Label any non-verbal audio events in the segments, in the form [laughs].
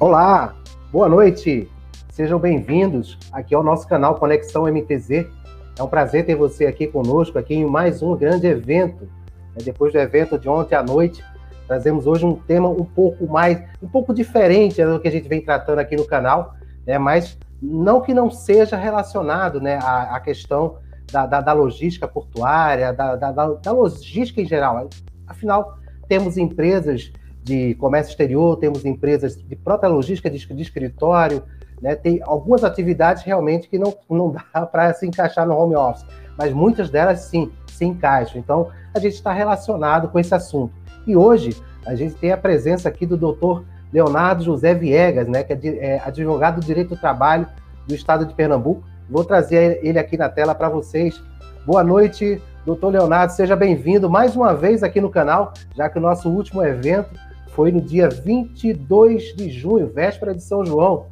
Olá, boa noite. Sejam bem-vindos aqui ao nosso canal Conexão MTZ. É um prazer ter você aqui conosco, aqui em mais um grande evento. É, depois do evento de ontem à noite, trazemos hoje um tema um pouco mais, um pouco diferente do que a gente vem tratando aqui no canal, né? mas não que não seja relacionado né, à, à questão da, da, da, logística portuária, da, da logística em geral. Afinal, temos empresas de comércio exterior, temos empresas de própria logística de, de escritório, né? tem algumas atividades realmente que não, não [laughs] dá para se encaixar no home office, mas muitas delas sim se encaixam. Então, a gente está relacionado com esse assunto. E hoje, a gente tem a presença aqui do doutor Leonardo José Viegas, né, que é, é advogado do direito do trabalho do estado de Pernambuco. Vou trazer ele aqui na tela para vocês. Boa noite, doutor Leonardo, seja bem-vindo mais uma vez aqui no canal, já que o nosso último evento foi no dia 22 de junho, véspera de São João.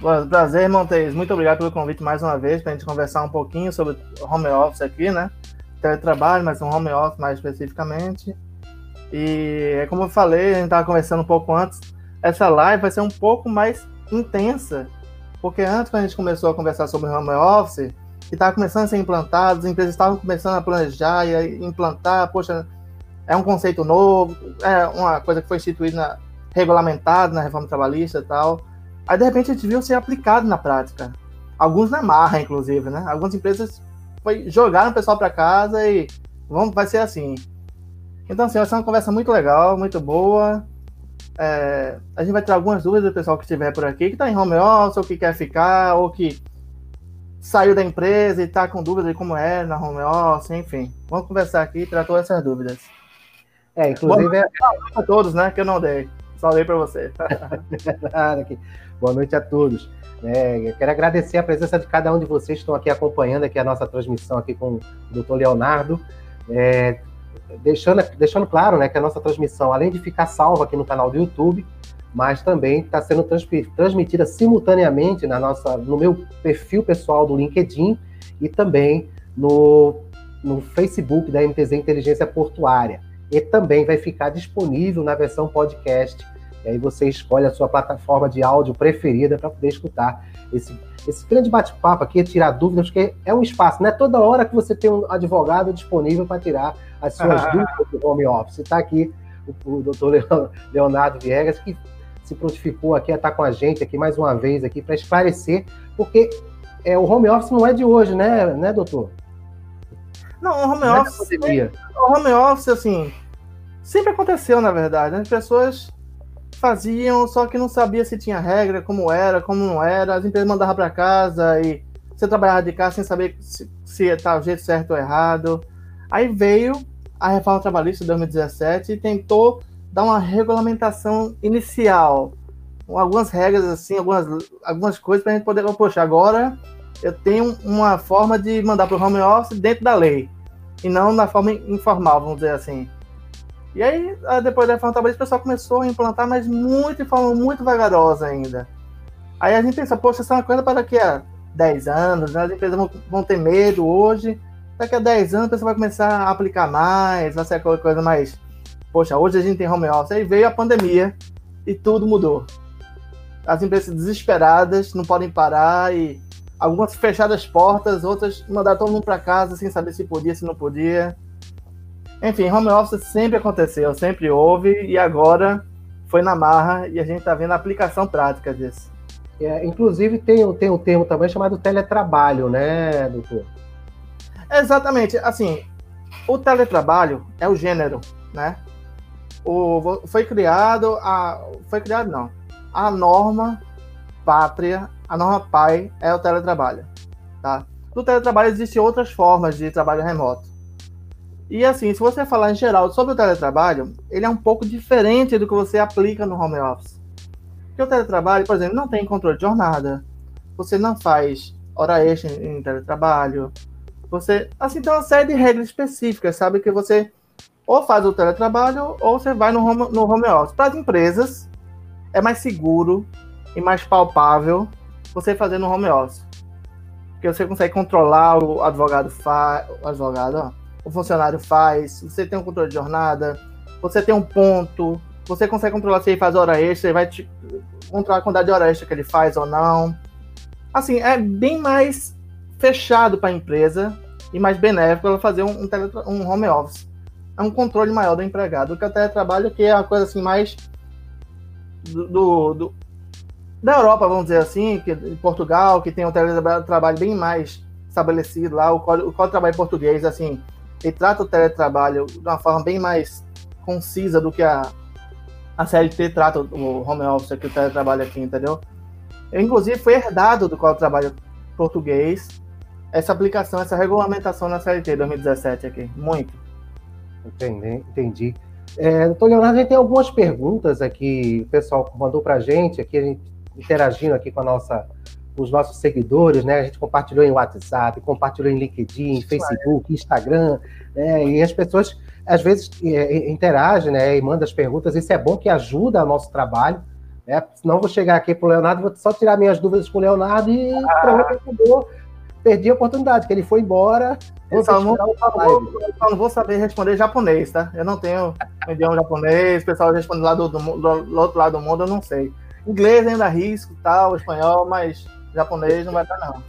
Bom, prazer, Montes. Muito obrigado pelo convite mais uma vez para a gente conversar um pouquinho sobre home office aqui, né? Teletrabalho, mas um home office mais especificamente. E é como eu falei, a gente estava conversando um pouco antes, essa live vai ser um pouco mais intensa, porque antes, quando a gente começou a conversar sobre home office, e estava começando a ser implantado, as empresas estavam começando a planejar e implantar, poxa, é um conceito novo, é uma coisa que foi instituída, regulamentada na reforma trabalhista e tal. Aí, de repente, gente viu ser aplicado na prática. Alguns na marra, inclusive, né? Algumas empresas foi, jogaram o pessoal para casa e vamos, vai ser assim. Então, assim, vai ser uma conversa muito legal, muito boa. É, a gente vai ter algumas dúvidas do pessoal que estiver por aqui, que está em home office, ou que quer ficar, ou que saiu da empresa e está com dúvida de como é na home office, enfim. Vamos conversar aqui e tratar essas dúvidas. É, inclusive. Boa noite é... a todos, né? Que eu não dei. Só dei para você. [laughs] Boa noite a todos. É, quero agradecer a presença de cada um de vocês que estão aqui acompanhando aqui a nossa transmissão aqui com o doutor Leonardo. É, deixando, deixando claro né, que a nossa transmissão, além de ficar salva aqui no canal do YouTube, mas também está sendo transmitida simultaneamente na nossa, no meu perfil pessoal do LinkedIn e também no, no Facebook da MTZ Inteligência Portuária e também vai ficar disponível na versão podcast. E aí você escolhe a sua plataforma de áudio preferida para poder escutar esse, esse grande bate-papo aqui, tirar dúvidas, porque é um espaço, não é toda hora que você tem um advogado disponível para tirar as suas ah. dúvidas do home office. Está aqui o, o doutor Leonardo Viegas, que se prontificou aqui a estar com a gente aqui mais uma vez aqui para esclarecer, porque é, o home office não é de hoje, né, né doutor? Não, o home não office. É o home office, assim, sempre aconteceu, na verdade. Né? As pessoas faziam, só que não sabia se tinha regra, como era, como não era. As empresas mandavam para casa e você trabalhava de casa sem saber se, se tá o jeito certo ou errado. Aí veio a reforma trabalhista de 2017 e tentou dar uma regulamentação inicial, algumas regras assim, algumas, algumas coisas para a gente poder, poxa, agora eu tenho uma forma de mandar para o home office dentro da lei e não na forma informal, vamos dizer assim. E aí, ah, depois da reforma trabalhista, o pessoal começou a implantar, mas muito de forma muito vagarosa ainda. Aí a gente pensa, poxa, isso é uma coisa para daqui a 10 anos, né? as empresas vão, vão ter medo hoje, daqui a 10 anos o pessoal vai começar a aplicar mais, vai ser aquela coisa mais. Poxa, hoje a gente tem home office. Aí veio a pandemia e tudo mudou. As empresas desesperadas não podem parar e algumas fechadas portas, outras mandaram todo mundo para casa sem saber se podia, se não podia. Enfim, home office sempre aconteceu, sempre houve, e agora foi na marra e a gente está vendo a aplicação prática disso. É, inclusive tem, tem um termo também chamado teletrabalho, né, doutor? Exatamente. Assim, o teletrabalho é o gênero, né? O, foi criado a. Foi criado não. A norma pátria, a norma pai é o teletrabalho. Tá? No teletrabalho existem outras formas de trabalho remoto. E assim, se você falar em geral sobre o teletrabalho, ele é um pouco diferente do que você aplica no home office. Porque o teletrabalho, por exemplo, não tem controle de jornada, você não faz hora extra em teletrabalho, você, assim, tem uma série de regras específicas, sabe? Que você ou faz o teletrabalho ou você vai no home, no home office. Para as empresas, é mais seguro e mais palpável você fazer no home office. Porque você consegue controlar o advogado, fa... o advogado, ó, o funcionário faz, você tem um controle de jornada, você tem um ponto, Você consegue controlar se ele faz hora extra, ele vai te controlar a quantidade de hora extra que ele faz ou não. Assim, é bem mais fechado para a empresa e mais benéfico ela fazer um, um, um, home office. É um controle maior do empregado do que o teletrabalho, que é a coisa assim mais do, do, do da Europa, vamos dizer assim, que, Portugal, que tem um teletrabalho bem mais estabelecido lá, o Código, o código de Trabalho português, assim, ele trata o teletrabalho de uma forma bem mais concisa do que a, a CLT trata o home office aqui, o teletrabalho aqui, entendeu? Eu, inclusive, foi herdado do de Trabalho português essa aplicação, essa regulamentação na CLT 2017 aqui, muito. Entendi, entendi. É, doutor Leonardo, a gente tem algumas perguntas aqui, o pessoal mandou para a gente, aqui a gente interagindo aqui com a nossa os nossos seguidores, né? A gente compartilhou em WhatsApp, compartilhou em LinkedIn, Facebook, Instagram, né? E as pessoas às vezes é, interagem, né? E mandam as perguntas. Isso é bom que ajuda o nosso trabalho. Né? Senão vou chegar aqui para o Leonardo, vou só tirar minhas dúvidas com o Leonardo e ah. acabou. Perdi a oportunidade, que ele foi embora. Eu só, não, eu só não vou saber responder japonês, tá? Eu não tenho idioma japonês, o pessoal responde lá do, do, do, do outro lado do mundo, eu não sei. Inglês ainda risco, tal, espanhol, mas japonês não vai dar, não.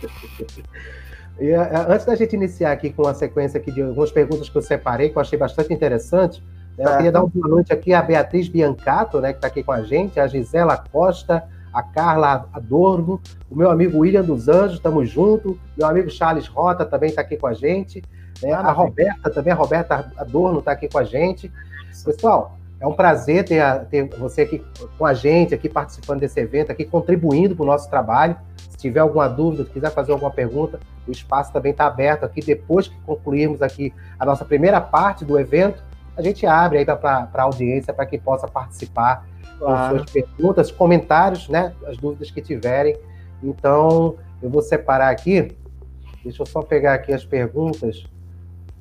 E, é, antes da gente iniciar aqui com a sequência aqui de algumas perguntas que eu separei, que eu achei bastante interessante, né, eu queria dar uma boa noite aqui à Beatriz Biancato, né, que está aqui com a gente, a Gisela Costa, a Carla Adorno, o meu amigo William dos Anjos, estamos juntos, meu amigo Charles Rota também está aqui com a gente, né, a Roberta também, a Roberta Adorno está aqui com a gente. Pessoal, é um prazer ter, a, ter, você aqui com a gente, aqui participando desse evento, aqui contribuindo para o nosso trabalho. Se tiver alguma dúvida, se quiser fazer alguma pergunta, o espaço também está aberto aqui. Depois que concluirmos aqui a nossa primeira parte do evento, a gente abre aí para a audiência para que possa participar claro. com suas perguntas, comentários, né? As dúvidas que tiverem. Então, eu vou separar aqui. Deixa eu só pegar aqui as perguntas.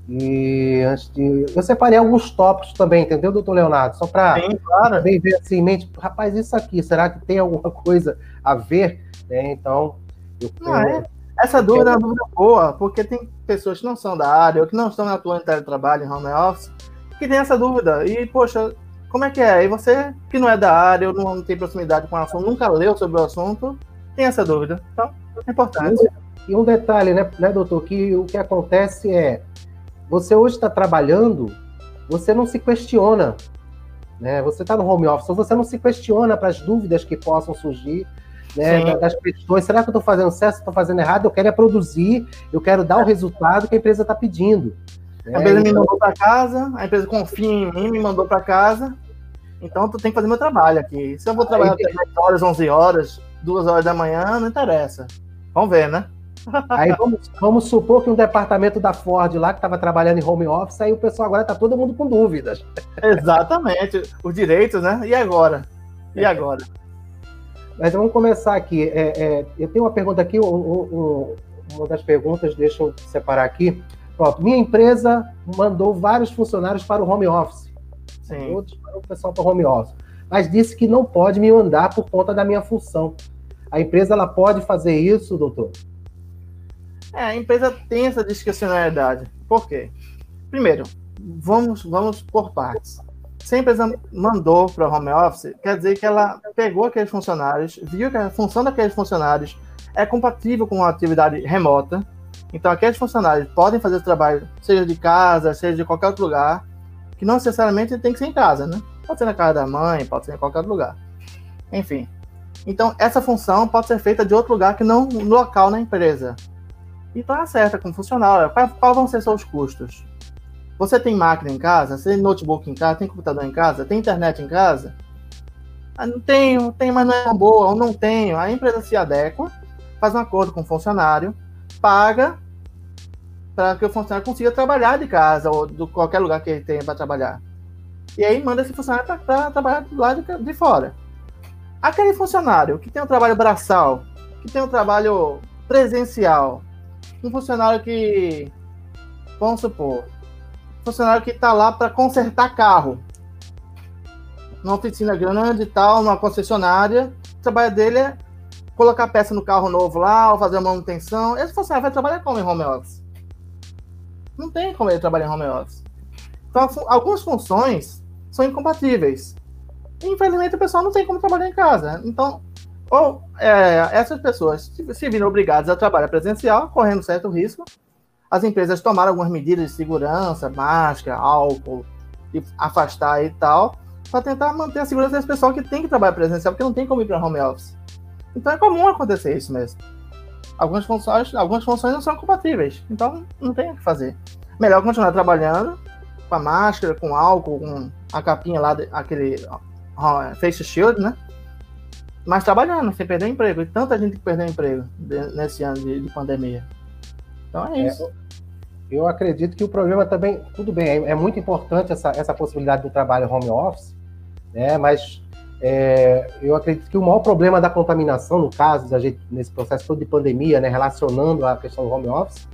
E antes de. Eu separei alguns tópicos também, entendeu, doutor Leonardo? Só para claro. também ver assim em mente, rapaz, isso aqui, será que tem alguma coisa a ver? É, então, eu não, é. Essa dúvida é uma dúvida boa, porque tem pessoas que não são da área ou que não estão atuando em teletrabalho, em home office, que tem essa dúvida. E, poxa, como é que é? E você, que não é da área ou não tem proximidade com o assunto, nunca leu sobre o assunto, tem essa dúvida. Então, é importante. E um detalhe, né, né doutor, que o que acontece é você hoje está trabalhando, você não se questiona. Né? Você está no home office, você não se questiona para as dúvidas que possam surgir né, das questões. Será que eu estou fazendo certo? Estou fazendo errado? Eu quero é produzir, eu quero dar o resultado que a empresa está pedindo. Né? A empresa me mandou para casa, a empresa confia em mim, me mandou para casa. Então, tu tem que fazer meu trabalho aqui. Se eu vou trabalhar até 10 horas, 11 horas, 2 horas da manhã, não interessa. Vamos ver, né? Aí vamos, vamos, supor que um departamento da Ford lá que estava trabalhando em home office, aí o pessoal agora está todo mundo com dúvidas. Exatamente, os direitos, né? E agora? E agora? Mas vamos começar aqui. É, é, eu tenho uma pergunta aqui, um, um, uma das perguntas, deixa eu separar aqui. Pronto, minha empresa mandou vários funcionários para o home office. Sim. Todos para o pessoal para o home office. Mas disse que não pode me mandar por conta da minha função. A empresa ela pode fazer isso, doutor? É, a empresa tem essa discricionalidade. Por quê? Primeiro, vamos, vamos por partes. Se a empresa mandou para o home office, quer dizer que ela pegou aqueles funcionários, viu que a função daqueles funcionários é compatível com a atividade remota. Então, aqueles funcionários podem fazer o trabalho, seja de casa, seja de qualquer outro lugar, que não necessariamente tem que ser em casa, né? Pode ser na casa da mãe, pode ser em qualquer outro lugar. Enfim. Então, essa função pode ser feita de outro lugar que não no local na empresa. Então acerta com o funcionário. Qual, qual vão ser seus custos? Você tem máquina em casa? Você tem notebook em casa? Tem computador em casa? Tem internet em casa? Ah, não tenho, tenho, mas não é boa, ou não tenho. A empresa se adequa, faz um acordo com o funcionário, paga para que o funcionário consiga trabalhar de casa ou de qualquer lugar que ele tenha para trabalhar. E aí manda esse funcionário para trabalhar lá de, de fora. Aquele funcionário que tem um trabalho braçal, que tem um trabalho presencial, um funcionário que, vamos supor, funcionário que está lá para consertar carro, numa oficina grande e tal, numa concessionária, o trabalho dele é colocar peça no carro novo lá, ou fazer a manutenção. Esse funcionário vai trabalhar como em home office? Não tem como ele trabalhar em home office. Então, algumas funções são incompatíveis. infelizmente o pessoal não tem como trabalhar em casa. Então, ou é, essas pessoas se viram obrigadas a trabalhar presencial, correndo certo risco. As empresas tomaram algumas medidas de segurança, máscara, álcool, e afastar e tal, para tentar manter a segurança desse pessoal que tem que trabalhar presencial, porque não tem como ir para home office. Então é comum acontecer isso mesmo. Algumas funções, algumas funções não são compatíveis, então não tem o que fazer. Melhor continuar trabalhando com a máscara, com álcool, com a capinha lá, aquele face shield, né? Mas trabalhando, sem perder emprego. E tanta gente que perdeu emprego nesse ano de, de pandemia. Então é, é isso. É, eu acredito que o problema também, tudo bem, é, é, muito importante essa, essa possibilidade do trabalho home office, né? Mas é, eu acredito que o maior problema da contaminação, no caso, da gente, nesse processo todo de pandemia, né, relacionando a questão do home office,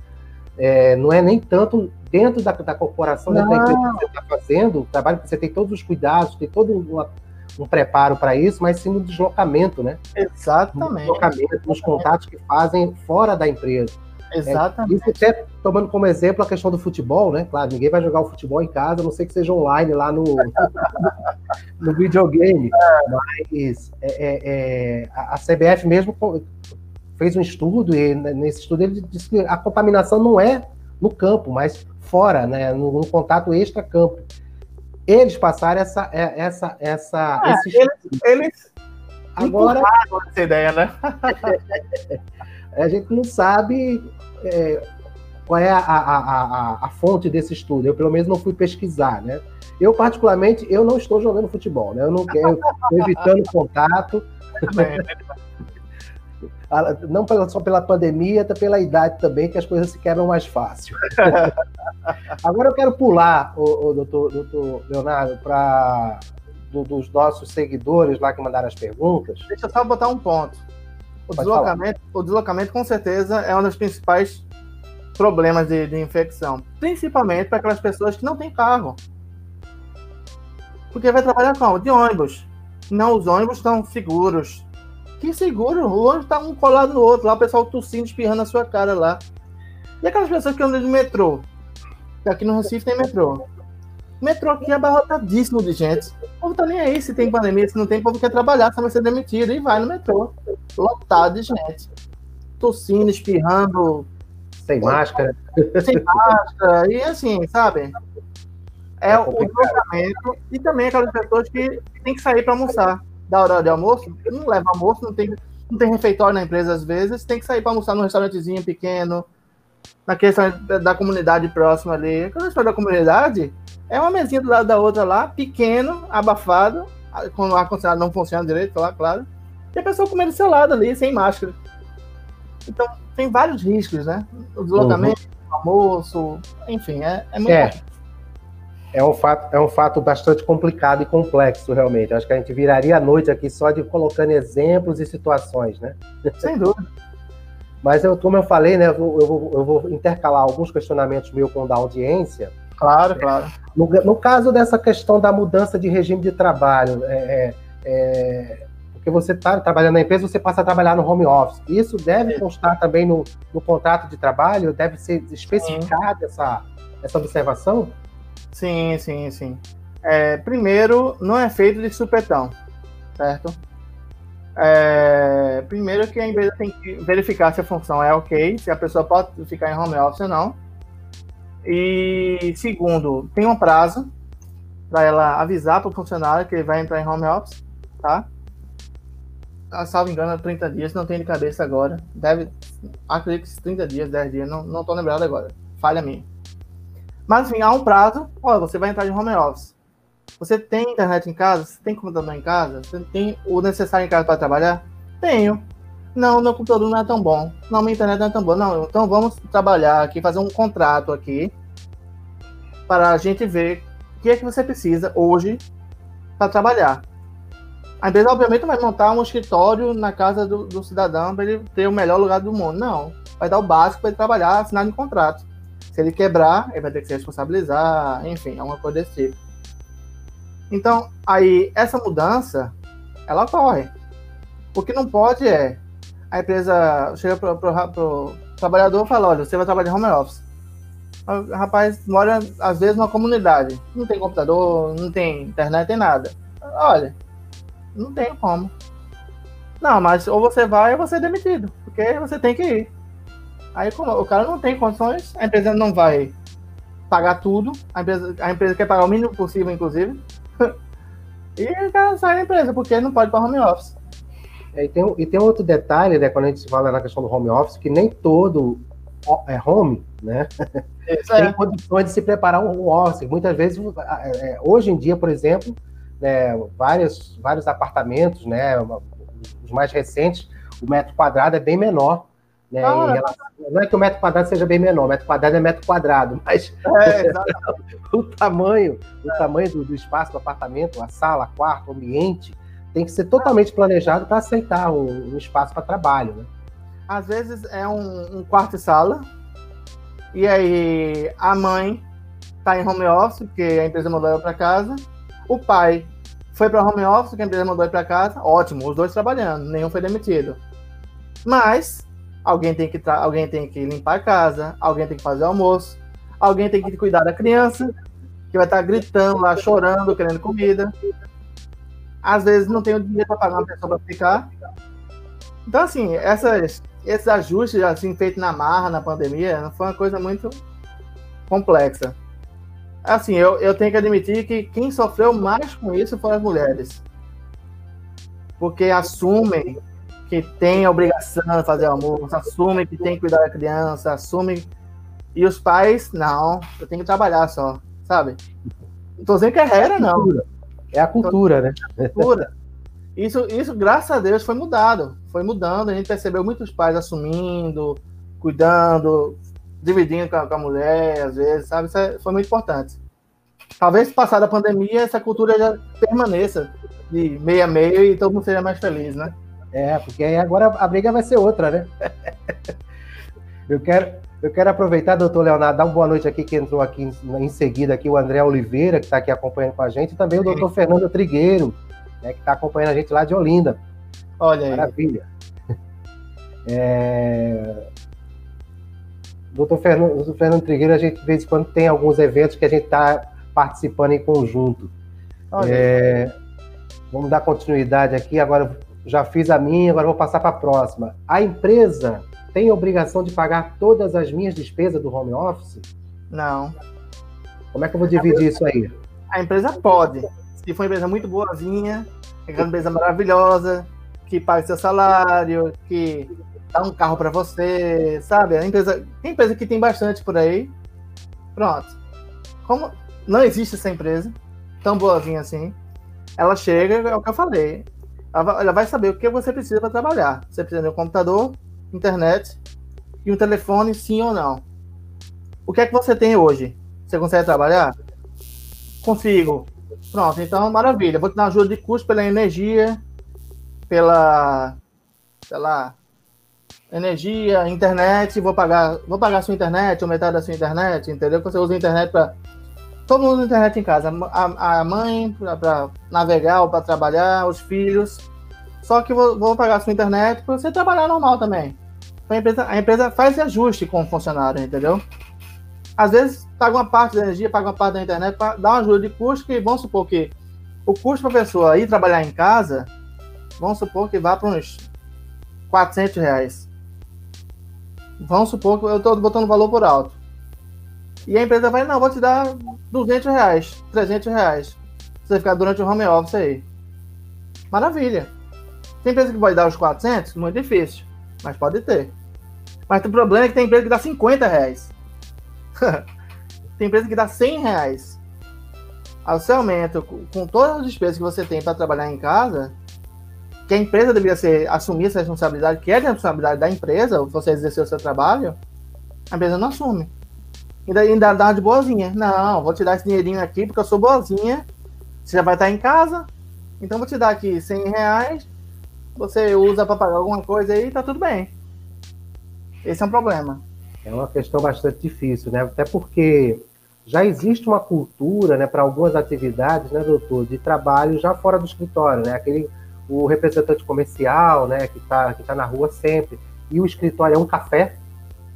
é, não é nem tanto dentro da, da corporação, dentro da empresa que você está fazendo, o trabalho que você tem todos os cuidados, tem todo uma, um preparo para isso, mas sim no deslocamento, né? Exatamente. No deslocamento, nos contatos que fazem fora da empresa. Exatamente. É, isso até tomando como exemplo a questão do futebol, né? Claro, ninguém vai jogar o futebol em casa, a não sei que seja online lá no, [laughs] no videogame. Mas é, é, é a CBF mesmo fez um estudo, e nesse estudo ele disse que a contaminação não é no campo, mas fora, né? No, no contato extra-campo. Eles passaram essa. É, essa, essa ah, esse eles, eles Agora. Essa ideia, né? [laughs] a gente não sabe é, qual é a, a, a, a, fonte desse estudo. Eu, pelo menos, não fui pesquisar, né? Eu, particularmente, eu não estou jogando futebol, né? Eu não quero, estou evitando contato. Não só pela pandemia, até pela idade também, que as coisas se quebram mais fácil. [laughs] Agora eu quero pular, o, o doutor, doutor Leonardo, para do, dos nossos seguidores lá que mandaram as perguntas. Deixa eu só botar um ponto. O deslocamento, o deslocamento, com certeza, é um dos principais problemas de, de infecção. Principalmente para aquelas pessoas que não têm carro. Porque vai trabalhar como? De ônibus. Não, os ônibus estão seguros. Que seguro? O ônibus está um colado no outro. Lá o pessoal tossindo, espirrando na sua cara lá. E aquelas pessoas que andam de metrô? Aqui no Recife tem metrô. O metrô aqui é abarrotadíssimo de gente. O povo tá nem aí se tem pandemia, se não tem, o povo quer trabalhar, só vai ser demitido e vai no metrô. Lotado de gente. Tossindo, espirrando. Sem máscara. Sem máscara. E assim, sabe? É, é o deslocamento e também aquelas pessoas que têm que sair para almoçar. Da hora de almoço, não leva almoço, não tem, não tem refeitório na empresa às vezes, tem que sair para almoçar num restaurantezinho pequeno, na questão da, da comunidade próxima ali. Quando a gente fala da comunidade, é uma mesinha do lado da outra lá, pequeno, abafado, quando o ar-condicionado não funciona direito, lá, claro. E a pessoa comendo seu lado ali, sem máscara. Então, tem vários riscos, né? O deslocamento, uhum. o almoço, enfim, é, é muito. É. É um, fato, é um fato bastante complicado e complexo, realmente. Acho que a gente viraria a noite aqui só de colocando exemplos e situações, né? Sem dúvida. [laughs] Mas, eu, como eu falei, né, eu vou, eu vou, intercalar alguns questionamentos meus com o da audiência, Claro, claro. No, no, caso dessa questão da mudança de regime de trabalho, é, é, é porque você está trabalhando na empresa, você passa a trabalhar no home office. Isso deve constar também no, no contrato de trabalho? Deve ser especificada essa, essa observação? Sim, sim, sim. É, primeiro, não é feito de supetão, certo? É, primeiro que a empresa tem que verificar se a função é ok, se a pessoa pode ficar em home office ou não. E segundo, tem um prazo para ela avisar para o funcionário que ele vai entrar em home office, tá? A ah, salvo engano, é 30 dias, não tem de cabeça agora. Deve, acredito que 30 dias, 10 dias, não, não tô lembrado agora. Falha minha. Mas enfim, há um prazo. Olha, você vai entrar em home office. Você tem internet em casa? Você tem computador em casa? Você tem o necessário em casa para trabalhar? Tenho. Não, meu computador não é tão bom. Não, minha internet não é tão boa. Não, então vamos trabalhar aqui, fazer um contrato aqui para a gente ver o que é que você precisa hoje para trabalhar. A empresa, obviamente, vai montar um escritório na casa do, do cidadão para ele ter o melhor lugar do mundo. Não. Vai dar o básico para ele trabalhar, assinar um contrato. Se ele quebrar, ele vai ter que se responsabilizar, enfim, é uma coisa desse tipo. Então, aí, essa mudança, ela ocorre. O que não pode é a empresa chega pro, pro, pro trabalhador e fala, olha, você vai trabalhar home office. O rapaz mora, às vezes, numa comunidade. Não tem computador, não tem internet, tem nada. Olha, Não tem como. Não, mas ou você vai ou você é demitido, porque você tem que ir. Aí o cara não tem condições, a empresa não vai pagar tudo, a empresa, a empresa quer pagar o mínimo possível, inclusive. [laughs] e o cara sai da empresa, porque não pode para home office. É, e, tem, e tem outro detalhe, né, quando a gente fala na questão do home office, que nem todo é home, né? [laughs] Isso tem é. condições de se preparar um home office. Muitas vezes, é, hoje em dia, por exemplo, né, vários, vários apartamentos, né, os mais recentes, o metro quadrado é bem menor né, ah, relação, não é que o metro quadrado seja bem menor, o metro quadrado é metro quadrado, mas é, [laughs] o tamanho, o tamanho do, do, espaço do apartamento, a sala, quarto, ambiente, tem que ser totalmente planejado para aceitar um, um espaço para trabalho. Né? Às vezes é um, um, quarto e sala, e aí a mãe está em home office, porque a empresa mandou ela para casa, o pai foi para home office, que a empresa mandou ele para casa, ótimo, os dois trabalhando, nenhum foi demitido. Mas alguém tem que alguém tem que limpar a casa, alguém tem que fazer o almoço, alguém tem que cuidar da criança, que vai estar gritando lá, chorando, querendo comida. Às vezes não tem o dinheiro para pagar uma pessoa para ficar. Então, assim, essas, esses ajustes assim, feitos na marra, na pandemia, foi uma coisa muito complexa. Assim, eu, eu tenho que admitir que quem sofreu mais com isso foram as mulheres. Porque assumem que tem a obrigação de fazer almoço, assume que tem que cuidar da criança, assume. E os pais, não, eu tenho que trabalhar só, sabe? Não tô dizendo que é regra, não. É a cultura, né? É a cultura. Isso, isso, graças a Deus, foi mudado. Foi mudando, a gente percebeu muitos pais assumindo, cuidando, dividindo com a, com a mulher, às vezes, sabe? Isso é, foi muito importante. Talvez, passada a pandemia, essa cultura já permaneça de meio a meio e todo mundo seja mais feliz, né? É, porque aí agora a briga vai ser outra, né? [laughs] eu quero, eu quero aproveitar, doutor Leonardo, dar uma boa noite aqui, que entrou aqui em, em seguida aqui o André Oliveira, que está aqui acompanhando com a gente, e também o doutor Fernando Trigueiro, né, que está acompanhando a gente lá de Olinda. Olha aí. Maravilha. [laughs] É... Doutor Fernando, doutor Fernando Trigueiro, a gente de vez em quando tem alguns eventos que a gente está participando em conjunto. É... Vamos dar continuidade aqui. Agora já fiz a minha, agora vou passar para a próxima. A empresa tem obrigação de pagar todas as minhas despesas do home office? Não. Como é que eu vou dividir isso aí? A empresa pode. Se for uma empresa muito boazinha, uma empresa maravilhosa, que paga seu salário, que dá um carro para você, sabe? A empresa, tem empresa que tem bastante por aí. Pronto. Como não existe essa empresa tão boazinha assim, ela chega, é o que eu falei ela vai saber o que você precisa para trabalhar. Você precisa de um computador, internet e um telefone, sim ou não. O que é que você tem hoje? Você consegue trabalhar? Consigo. Pronto, então maravilha. Vou te dar ajuda de custo pela energia, pela, sei lá, energia, internet, vou pagar, vou pagar a sua internet, ou metade da sua internet, entendeu? Você usa a internet para todo mundo usa internet em casa. A, a mãe para navegar ou para trabalhar, os filhos. Só que vou, vou pagar a sua internet para você trabalhar normal também. A empresa, a empresa faz ajuste com o funcionário, entendeu? Às vezes paga uma parte da energia, paga uma parte da internet dar uma ajuda de custo que vamos supor que o custo para a pessoa ir trabalhar em casa, vamos supor que vá para uns 400 reais. Vamos supor que eu estou botando valor por alto. E a empresa vai, não, vou te dar 200 reais, 300 reais. Você ficar durante o home office aí. Maravilha. Tem empresa que pode dar os 400? Muito difícil. Mas pode ter. Mas o problema é que tem empresa que dá 50 reais. [laughs] tem empresa que dá 100 reais. Ao seu aumento, com todas as despesas que você tem para trabalhar em casa, que a empresa deveria ser, assumir essa responsabilidade, que é a responsabilidade da empresa, você exercer o seu trabalho, a empresa não assume. Ainda, ainda dá de boazinha. Não, vou te dar esse dinheirinho aqui porque eu sou boazinha. Você já vai estar em casa. Então vou te dar aqui 100 reais. Você usa para pagar alguma coisa aí tá tudo bem. Esse é um problema. É uma questão bastante difícil, né? Até porque já existe uma cultura, né, para algumas atividades, né, doutor, de trabalho já fora do escritório, né? Aquele o representante comercial, né, que está que tá na rua sempre. E o escritório é um café,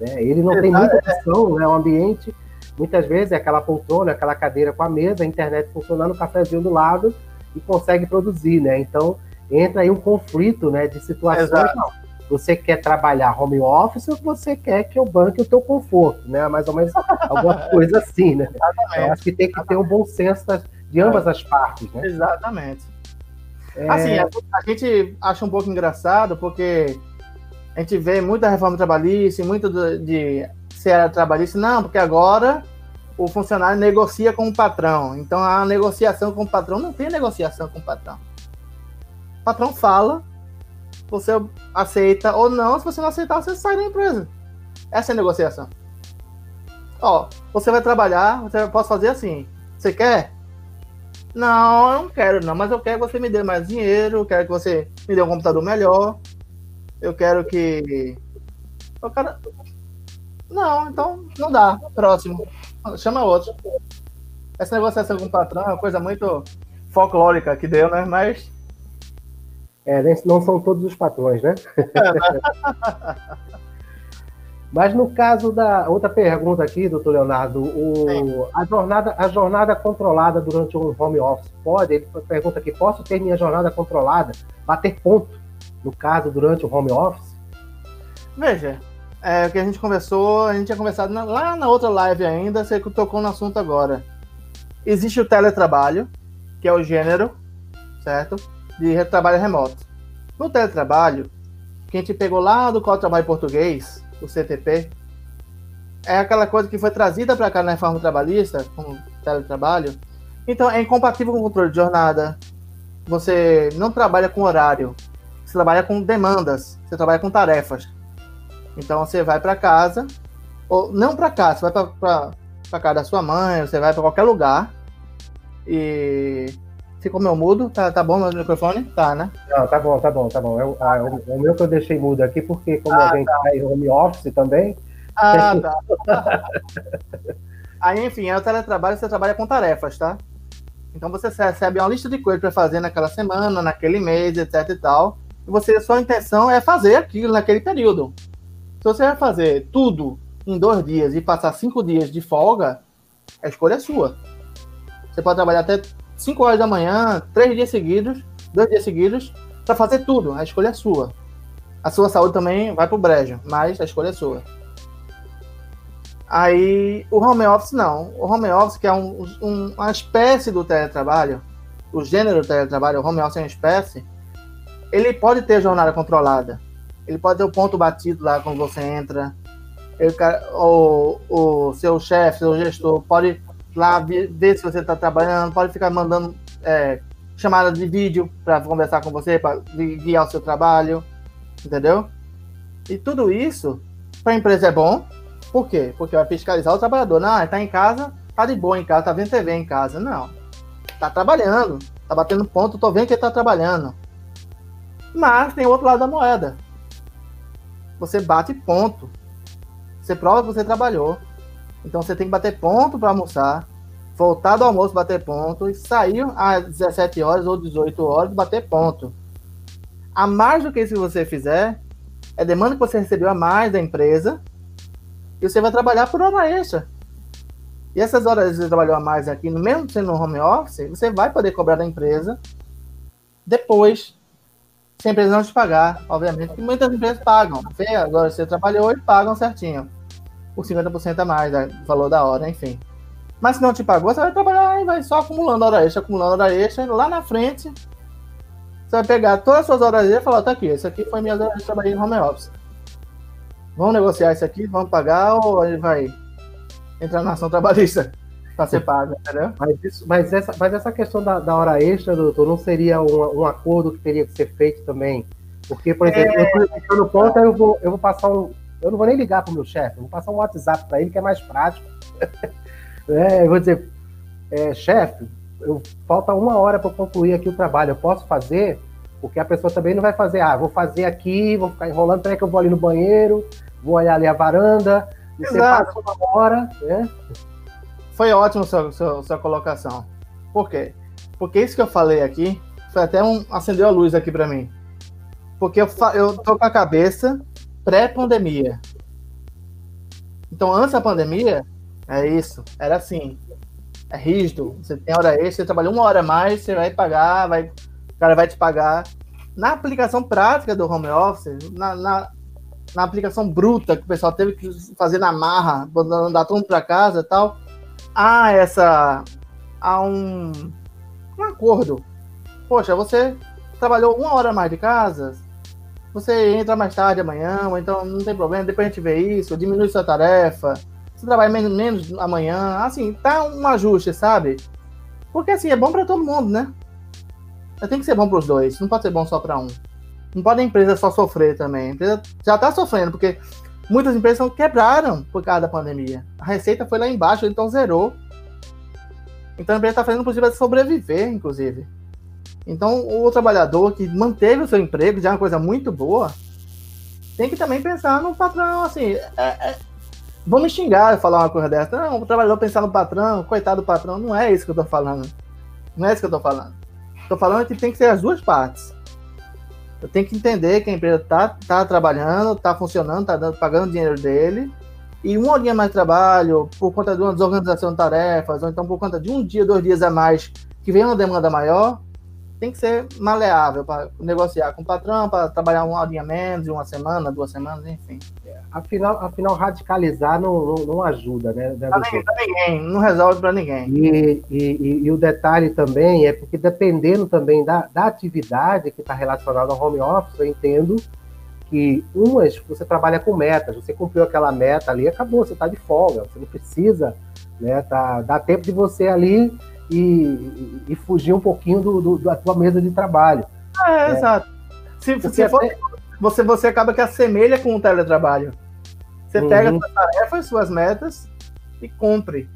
né? Ele não tem muita opção, né? o ambiente, muitas vezes, é aquela poltrona, aquela cadeira com a mesa, a internet funcionando, o cafezinho do lado e consegue produzir. Né? Então, entra aí um conflito né, de situações. Você quer trabalhar home office ou você quer que eu banque o teu conforto, né? Mais ou menos alguma [laughs] coisa assim, né? Eu acho que tem que ter um bom senso de ambas as partes, né? Exatamente. É... Assim, a, gente acha um pouco engraçado porque a gente vê muita reforma trabalhista, muito de, de ser trabalhista, não, porque agora o funcionário negocia com o patrão. Então a negociação com o patrão não tem negociação com o patrão. O patrão fala, você aceita ou não. Se você não aceitar, você sai da empresa. Essa é a negociação. Ó, você vai trabalhar, você pode fazer assim. Você quer? Não, eu não quero, não, mas eu quero que você me dê mais dinheiro, eu quero que você me dê um computador melhor. Eu quero que. Eu quero... Não, então não dá. Próximo. Chama outro. Essa negociação com o patrão é uma coisa muito folclórica que deu, né? Mas é, não são todos os patrões, né? [laughs] Mas no caso da outra pergunta aqui, doutor Leonardo, o, a, jornada, a jornada controlada durante um home office pode? Ele pergunta aqui: posso ter minha jornada controlada, bater ponto, no caso, durante o home office? Veja, é o que a gente conversou, a gente tinha conversado na, lá na outra live ainda, você tocou no assunto agora. Existe o teletrabalho, que é o gênero, certo? de trabalho remoto. No teletrabalho, que a gente pegou lá do Código Trabalho Português, o CTP, é aquela coisa que foi trazida para cá na reforma trabalhista, como teletrabalho. Então, é incompatível com o controle de jornada. Você não trabalha com horário. Você trabalha com demandas. Você trabalha com tarefas. Então, você vai para casa, ou não para casa, você vai para casa da sua mãe, você vai para qualquer lugar. E Ficou meu mudo? Tá, tá bom meu microfone? Tá, né? Não, tá bom, tá bom, tá bom. Eu, ah, o, o, meu que eu deixei mudo aqui, porque como ah, a gente tá. em home office também. Ah, tá. [laughs] Aí, enfim, é o teletrabalho, você trabalha com tarefas, tá? Então você recebe uma lista de coisas para fazer naquela semana, naquele mês, etc e tal. Você, sua intenção é fazer aquilo naquele período. Se você vai fazer tudo em dois dias e passar cinco dias de folga, a escolha é sua. Você pode trabalhar até 5 horas da manhã, três dias seguidos, dois dias seguidos, para fazer tudo. A escolha é sua. A sua saúde também vai pro brejo, mas a escolha é sua. Aí, o home office não. O home office, que é um, um, uma espécie do teletrabalho, o gênero do teletrabalho, o home office é uma espécie, ele pode ter jornada controlada. Ele pode ter o ponto batido lá quando você entra. Ele, o, o seu chefe, seu gestor, pode lá ver se você está trabalhando, pode ficar mandando é, chamada de vídeo para conversar com você, para guiar o seu trabalho, entendeu? E tudo isso para a empresa é bom, por quê? Porque vai fiscalizar o trabalhador. Não, está em casa, tá de boa em casa, tá vendo TV em casa. Não. Tá trabalhando, tá batendo ponto, tô vendo que ele tá trabalhando. Mas tem outro lado da moeda. Você bate ponto. Você prova que você trabalhou. Então você tem que bater ponto para almoçar, voltar do almoço, bater ponto, e sair às 17 horas ou 18 horas, bater ponto. A mais do que isso que você fizer, é demanda que você recebeu a mais da empresa, e você vai trabalhar por hora extra. E essas horas que você trabalhou a mais aqui, mesmo sendo no home office, você vai poder cobrar da empresa depois, se a empresa não te pagar, obviamente, que muitas empresas pagam. Agora você trabalhou e pagam certinho por 50% a mais do valor da hora, enfim. Mas se não te pagou, você vai trabalhar e vai só acumulando hora extra, acumulando hora extra, lá na frente você vai pegar todas as suas horas extras e falar, tá aqui, esse aqui foi minha hora de trabalhei no home office. Vamos negociar isso aqui, vamos pagar ou ele vai entrar na ação trabalhista para ser pago, entendeu? Mas, isso, mas, essa, mas essa questão da, da hora extra, doutor, não seria um, um acordo que teria que ser feito também? Porque, por exemplo, é... eu estou no ponto, eu vou, eu vou passar um, eu não vou nem ligar para o meu chefe, vou passar um WhatsApp para ele que é mais prático. [laughs] é, eu vou dizer, é, chefe, eu, falta uma hora para concluir aqui o trabalho, eu posso fazer? Porque a pessoa também não vai fazer, ah, vou fazer aqui, vou ficar enrolando, peraí que eu vou ali no banheiro, vou olhar ali a varanda, você passa uma hora, né? Foi ótimo sua, sua, sua colocação. Por quê? Porque isso que eu falei aqui foi até um acendeu a luz aqui para mim. Porque eu, eu tô com a cabeça pré-pandemia. Então, antes da pandemia, é isso. Era assim. É rígido. Você tem hora extra, você trabalha uma hora a mais, você vai pagar, vai, o cara vai te pagar. na aplicação prática do home office, na, na, na aplicação bruta que o pessoal teve que fazer na marra, mandar todo mundo para casa e tal, há essa. há um, um acordo. Poxa, você trabalhou uma hora mais de casa, você entra mais tarde amanhã, então não tem problema, depois a gente vê isso, diminui sua tarefa, você trabalha menos, menos amanhã, assim, tá um ajuste, sabe? Porque assim, é bom para todo mundo, né? Tem que ser bom para os dois, não pode ser bom só para um. Não pode a empresa só sofrer também. A empresa já está sofrendo, porque muitas empresas quebraram por causa da pandemia. A receita foi lá embaixo, então zerou. Então a empresa está fazendo o possível para sobreviver, inclusive. Então o trabalhador que manteve o seu emprego, já é uma coisa muito boa, tem que também pensar no patrão, assim. É, é, me xingar falar uma coisa dessa. Não, o trabalhador pensar no patrão, coitado do patrão, não é isso que eu estou falando. Não é isso que eu estou falando. Estou falando que tem que ser as duas partes. Eu tenho que entender que a empresa está tá trabalhando, está funcionando, está pagando o dinheiro dele. E uma horinha mais de trabalho, por conta de uma desorganização de tarefas, ou então por conta de um dia, dois dias a mais, que vem uma demanda maior, tem que ser maleável para negociar com o patrão, para trabalhar uma horinha menos, uma semana, duas semanas, enfim. Afinal, afinal radicalizar não, não, não ajuda, né? Para ninguém, não resolve para ninguém. E, e, e, o detalhe também é porque dependendo também da, da atividade que está relacionada ao home office, eu entendo que umas você trabalha com metas, você cumpriu aquela meta ali, acabou, você está de folga, você não precisa, né? Tá, dá tempo de você ali e, e fugir um pouquinho do, do, da tua mesa de trabalho. É, né? exato. Se, se for, você, você acaba que assemelha com o teletrabalho. Você uhum. pega suas tarefas, suas metas e cumpre.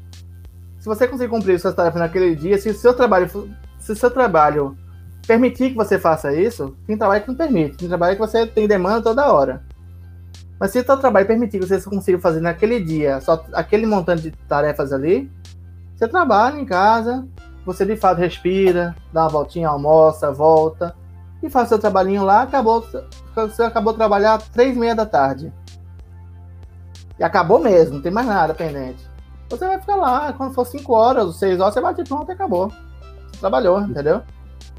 Se você conseguir cumprir suas tarefas naquele dia, se o seu trabalho, se o seu trabalho permitir que você faça isso, tem trabalho que não permite, tem trabalho que você tem demanda toda hora. Mas se o seu trabalho permitir que você consiga fazer naquele dia só aquele montante de tarefas ali, você trabalha em casa, você de fato respira, dá uma voltinha, almoça, volta e faz seu trabalhinho lá. Acabou, você acabou de trabalhar três e meia da tarde. E acabou mesmo, não tem mais nada pendente. Você vai ficar lá, quando for cinco horas, seis horas, você bate pronto e acabou. Você trabalhou, entendeu?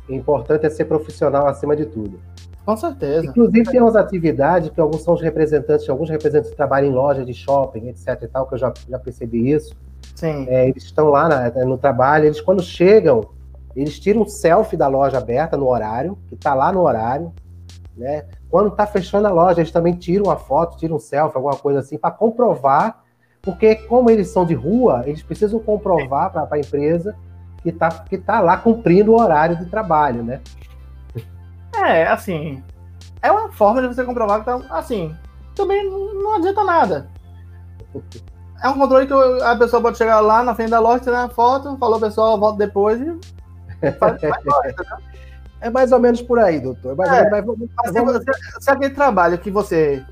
O importante é ser profissional acima de tudo. Com certeza. Inclusive, tem umas atividades que alguns são os representantes, alguns representantes trabalham em loja de shopping, etc e tal, que eu já, já percebi isso é, eles estão lá na, no trabalho, eles quando chegam, eles tiram um selfie da loja aberta no horário, que está lá no horário, né? Quando está fechando a loja, eles também tiram uma foto, tiram um selfie, alguma coisa assim, para comprovar, porque como eles são de rua, eles precisam comprovar para a empresa que está que tá lá cumprindo o horário de trabalho, né? É, assim, é uma forma de você comprovar que tá, assim, também não adianta nada. [laughs] É um controle que a pessoa pode chegar lá na frente da loja, tirar uma foto, falou pessoal, volta depois e faz, faz [laughs] É mais ou menos por aí, doutor. Mais é, mas vamos, vamos... Se, se, aquele trabalho que você.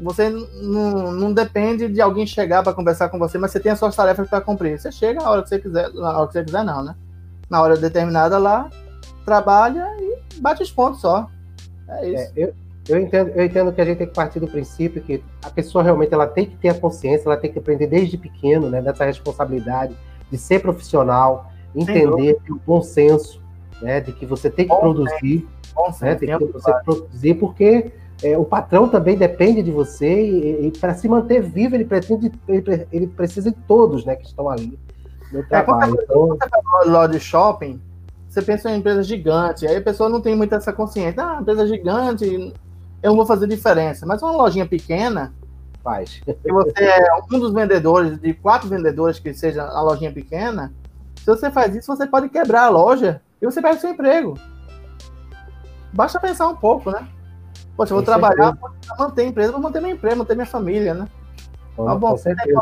Você não, não depende de alguém chegar para conversar com você, mas você tem as suas tarefas para cumprir. Você chega na hora que você quiser, na hora que você quiser, não, né? Na hora determinada lá, trabalha e bate os pontos só. É isso. É, eu, eu entendo, eu entendo que a gente tem que partir do princípio que a pessoa realmente ela tem que ter a consciência, ela tem que aprender desde pequeno, né, dessa responsabilidade de ser profissional, entender, ter o bom senso, né, de que você tem que bom produzir, bom né, tem que você produzir, porque é, o patrão também depende de você e, e para se manter vivo ele pretende, ele, ele, precisa de todos, né, que estão ali no trabalho. É, quando, então... quando você de shopping, você pensa em empresa gigante, aí a pessoa não tem muita essa consciência. Ah, empresa gigante, eu não vou fazer diferença. Mas uma lojinha pequena faz. Se você é um dos vendedores, de quatro vendedores que seja a lojinha pequena, se você faz isso, você pode quebrar a loja e você perde seu emprego. Basta pensar um pouco, né? Poxa, eu vou trabalhar para manter a empresa, vou manter meu emprego, manter minha família, né? Com, ah, bom, com certeza.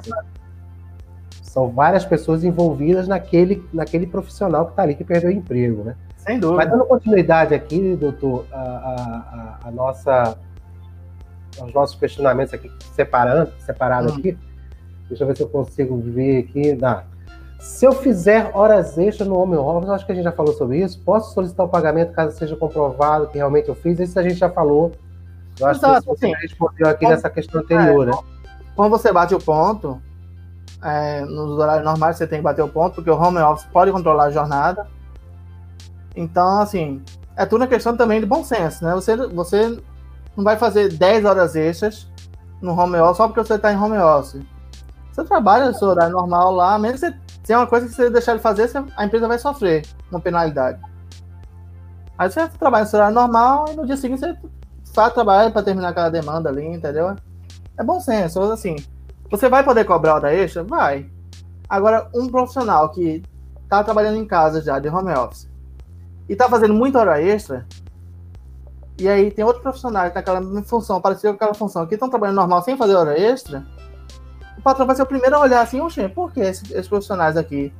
São várias pessoas envolvidas naquele, naquele profissional que está ali que perdeu o emprego, né? Sem dúvida. Mas dando continuidade aqui, doutor, a, a, a nossa, os nossos questionamentos aqui, separando, separado hum. aqui, deixa eu ver se eu consigo ver aqui. Dá. Se eu fizer horas extras no home office, acho que a gente já falou sobre isso, posso solicitar o pagamento caso seja comprovado que realmente eu fiz? Isso a gente já falou. Eu acho Exato, que você respondeu aqui nessa questão anterior, é, né? Quando você bate o ponto, é, nos horários normais você tem que bater o ponto, porque o home office pode controlar a jornada. Então, assim, é tudo uma questão também de bom senso, né? Você, você não vai fazer 10 horas extras no home office só porque você está em home office. Você trabalha no seu horário normal lá, mesmo você, se é uma coisa que você deixar de fazer, a empresa vai sofrer uma penalidade. Aí você trabalha no seu horário normal e no dia seguinte você faz trabalho para terminar aquela demanda ali, entendeu? É bom senso, assim. Você vai poder cobrar hora extra? Vai. Agora, um profissional que está trabalhando em casa já, de home office, e está fazendo muita hora extra, e aí tem outro profissional que tem aquela função, parecida com aquela função, que estão trabalhando normal sem fazer hora extra, o patrão vai ser o primeiro a olhar assim, oxe, por que esses, esses profissionais aqui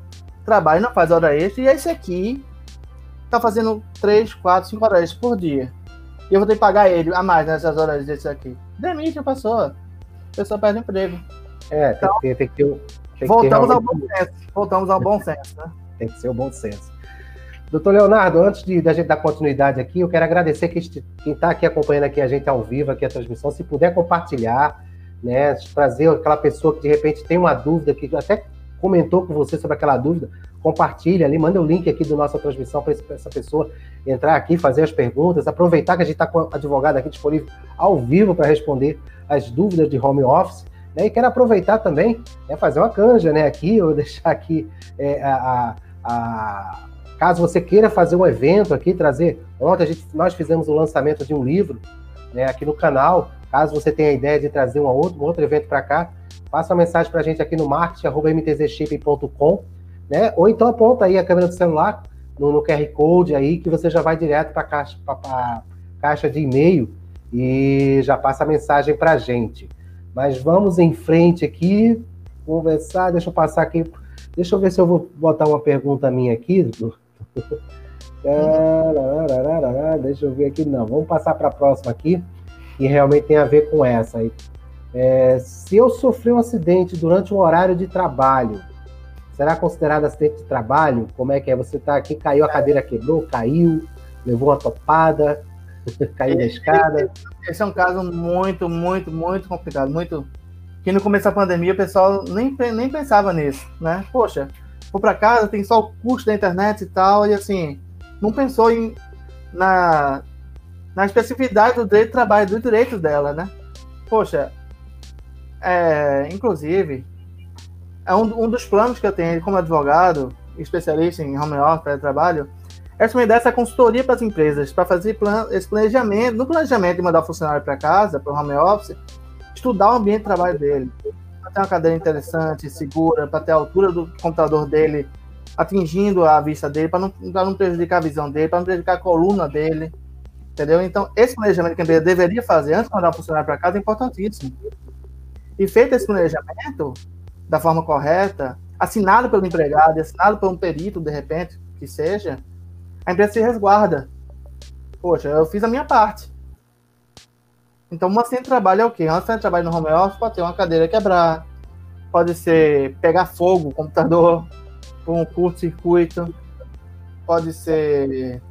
trabalham e não fazem hora extra, e esse aqui tá fazendo 3, 4, 5 horas por dia. E eu vou ter que pagar ele a mais nessas horas desse aqui. Demite a pessoa. A pessoa perde emprego. É, então, tem, que, tem que ter, tem voltamos ao bom senso. Voltamos ao bom senso, né? tem que ser o bom senso. Doutor Leonardo, antes de da gente dar continuidade aqui, eu quero agradecer que quem está aqui acompanhando aqui a gente ao vivo, aqui a transmissão, se puder compartilhar, né, trazer aquela pessoa que de repente tem uma dúvida, que até comentou com você sobre aquela dúvida, compartilha ali, manda o link aqui da nossa transmissão para essa pessoa entrar aqui, fazer as perguntas, aproveitar que a gente está com o advogado aqui disponível ao vivo para responder as dúvidas de home office. Né? E quero aproveitar também, né, fazer uma canja né, aqui, ou deixar aqui é, a, a Caso você queira fazer um evento aqui, trazer. Ontem gente, nós fizemos o lançamento de um livro né, aqui no canal. Caso você tenha a ideia de trazer um outro, um outro evento para cá, faça uma mensagem para a gente aqui no marketing.mtzshipping.com, né? Ou então aponta aí a câmera do celular no, no QR Code aí, que você já vai direto para a caixa, caixa de e-mail e já passa a mensagem para a gente. Mas vamos em frente aqui, conversar. Deixa eu passar aqui. Deixa eu ver se eu vou botar uma pergunta minha aqui, doutor. Deixa eu ver aqui, não. Vamos passar para a próxima aqui, que realmente tem a ver com essa aí. É, se eu sofrer um acidente durante um horário de trabalho, será considerado acidente de trabalho? Como é que é? Você está aqui, caiu, a cadeira quebrou, caiu, levou uma topada, caiu da escada. Esse é um caso muito, muito, muito complicado. Muito. Que no começo da pandemia o pessoal nem, nem pensava nisso, né? Poxa, for para casa, tem só o custo da internet e tal, e assim, não pensou em, na, na especificidade do direito de trabalho, do direito dela, né? Poxa, é, inclusive, é um, um dos planos que eu tenho como advogado, especialista em home office, trabalho, é uma ideia dessa consultoria para as empresas, para fazer plan, esse planejamento, no planejamento de mandar o funcionário para casa, para o home office, estudar o ambiente de trabalho dele, ter uma cadeira interessante, segura, para ter a altura do computador dele atingindo a vista dele, para não, não prejudicar a visão dele, para não prejudicar a coluna dele. Entendeu? Então, esse planejamento que a empresa deveria fazer antes de mandar o funcionário para casa é importantíssimo. E feito esse planejamento da forma correta, assinado pelo empregado, assinado por um perito, de repente, que seja, a empresa se resguarda. Poxa, eu fiz a minha parte. Então, um acidente de trabalho é o quê? Um acidente de trabalho no home office pode ter uma cadeira quebrar, pode ser pegar fogo, computador, um curto-circuito, pode ser.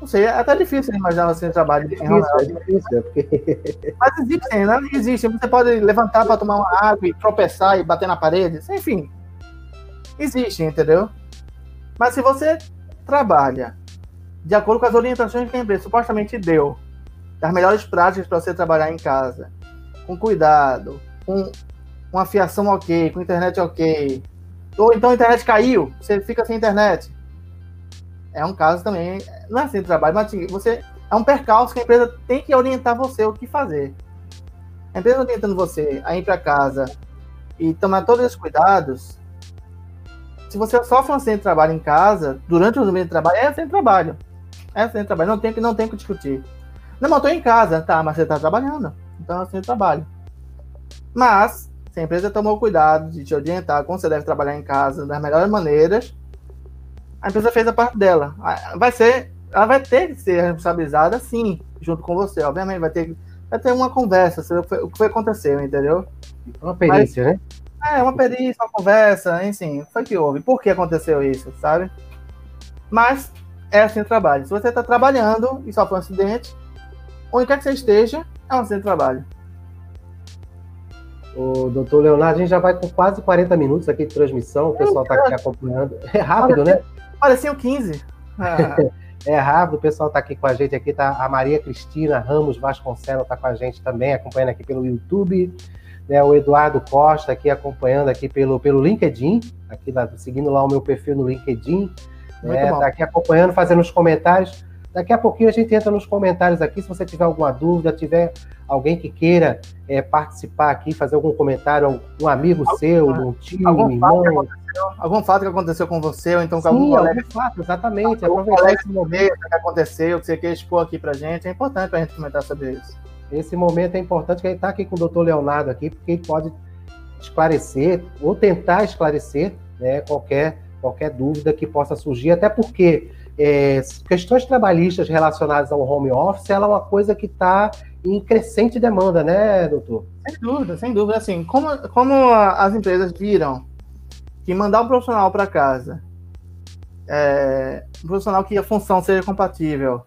Não sei, é até difícil imaginar de trabalho é difícil, É difícil, porque... [laughs] Mas existem, né? Existe. Você pode levantar para tomar uma água e tropeçar e bater na parede, enfim. Existe, entendeu? Mas se você trabalha de acordo com as orientações que a empresa supostamente deu, das melhores práticas para você trabalhar em casa, com cuidado, com uma fiação ok, com internet ok, ou então a internet caiu, você fica sem internet. É um caso também, não é assim de trabalho, mas assim, você é um percalço que a empresa tem que orientar você o que fazer. A empresa orientando você a ir para casa e tomar todos esses cuidados, se você sofre um acidente de trabalho em casa, durante o momento de trabalho, é acidente de trabalho. É acidente de trabalho, não tem não tem que discutir. Não, mas eu tô em casa, tá, mas você tá trabalhando. Então assim eu trabalho. Mas, se a empresa tomou cuidado de te orientar como você deve trabalhar em casa das melhores maneiras, a empresa fez a parte dela. Vai ser, ela vai ter que ser responsabilizada sim, junto com você. Obviamente, vai ter, vai ter uma conversa sobre o que foi, aconteceu, entendeu? Uma perícia, Mas, né? É, uma perícia, uma conversa, enfim, foi que houve. Por que aconteceu isso, sabe? Mas é assim o trabalho. Se você está trabalhando e sofre um acidente, onde quer que você esteja, é um centro de trabalho. O doutor Leonardo, a gente já vai com quase 40 minutos aqui de transmissão, o pessoal está aqui acompanhando. É rápido, né? Pareciam 15. Ah. [laughs] é rápido, o pessoal está aqui com a gente aqui, tá a Maria Cristina Ramos Vasconcelos está com a gente também, acompanhando aqui pelo YouTube, né, o Eduardo Costa aqui acompanhando aqui pelo, pelo LinkedIn, aqui seguindo lá o meu perfil no LinkedIn, né, tá aqui acompanhando, fazendo os comentários. Daqui a pouquinho a gente entra nos comentários aqui, se você tiver alguma dúvida, tiver alguém que queira é, participar aqui, fazer algum comentário, um amigo algum, seu, um tio, algum um irmão. algum fato que aconteceu com você, ou então com Sim, algum colega. Algum fato, exatamente. Algum colega esse momento que aconteceu, que você quer expor aqui pra gente, é importante pra gente comentar sobre isso. Esse momento é importante que a gente está aqui com o doutor Leonardo aqui, porque ele pode esclarecer, ou tentar esclarecer, né, qualquer, qualquer dúvida que possa surgir, até porque é, questões trabalhistas relacionadas ao home office, ela é uma coisa que está em crescente demanda, né, doutor? Sem dúvida, sem dúvida. Assim, como, como as empresas viram que mandar um profissional para casa, é, um profissional que a função seja compatível,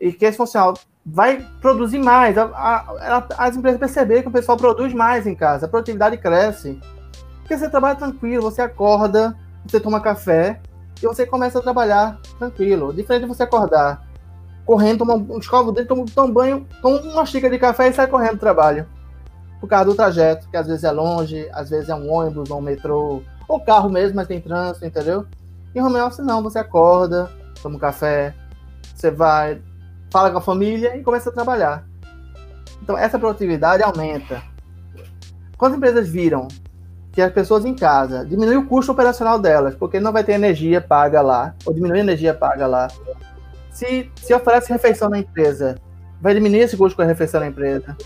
e que esse funcional vai produzir mais, a, a, as empresas perceberam que o pessoal produz mais em casa, a produtividade cresce. Porque você trabalha tranquilo, você acorda, você toma café, e você começa a trabalhar tranquilo. Diferente de você acordar correndo, toma um escova dele, toma, toma um banho, toma uma xícara de café e sai correndo do trabalho. Por causa do trajeto, que às vezes é longe, às vezes é um ônibus, ou um metrô, ou carro mesmo, mas tem trânsito, entendeu? E home office não, você acorda, toma um café, você vai, fala com a família e começa a trabalhar. Então essa produtividade aumenta. Quando as empresas viram que as pessoas em casa diminui o custo operacional delas, porque não vai ter energia paga lá, ou diminuir a energia paga lá. Se, se oferece refeição na empresa, vai diminuir esse custo com a refeição na empresa.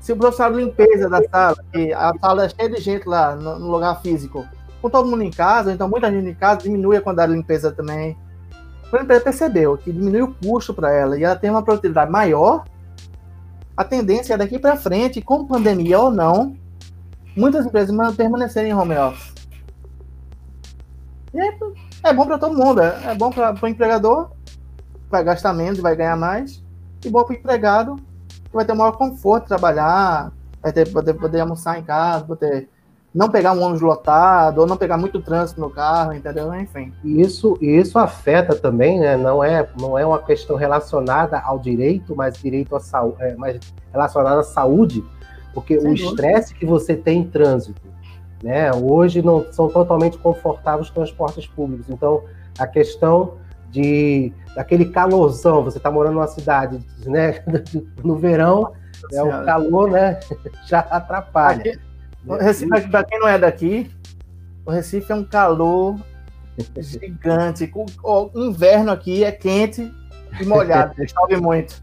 Se o profissional de limpeza da sala, que a sala é cheia de gente lá no, no lugar físico, com todo mundo em casa, então muita gente em casa, diminui a quantidade de limpeza também. Quando a empresa percebeu que diminui o custo para ela e ela tem uma produtividade maior, a tendência é daqui para frente, com pandemia ou não, muitas empresas permanecerem em home office. E é, é bom para todo mundo. É, é bom para o empregador, vai gastar menos vai ganhar mais. E bom para o empregado, que vai ter maior conforto trabalhar, vai ter, poder, poder almoçar em casa, poder não pegar um ônibus lotado, ou não pegar muito trânsito no carro, entendeu? Enfim. Isso, isso afeta também, né? Não é, não é uma questão relacionada ao direito, mas direito à saúde, é, mas relacionada à saúde porque Sem o estresse que você tem em trânsito, né? Hoje não são totalmente confortáveis os transportes públicos. Então, a questão de daquele calorzão, você está morando numa cidade, né? [laughs] No verão, é o calor, né? [laughs] Já atrapalha. O Recife, para quem não é daqui, o Recife é um calor [laughs] gigante. O inverno aqui é quente e molhado, chove muito.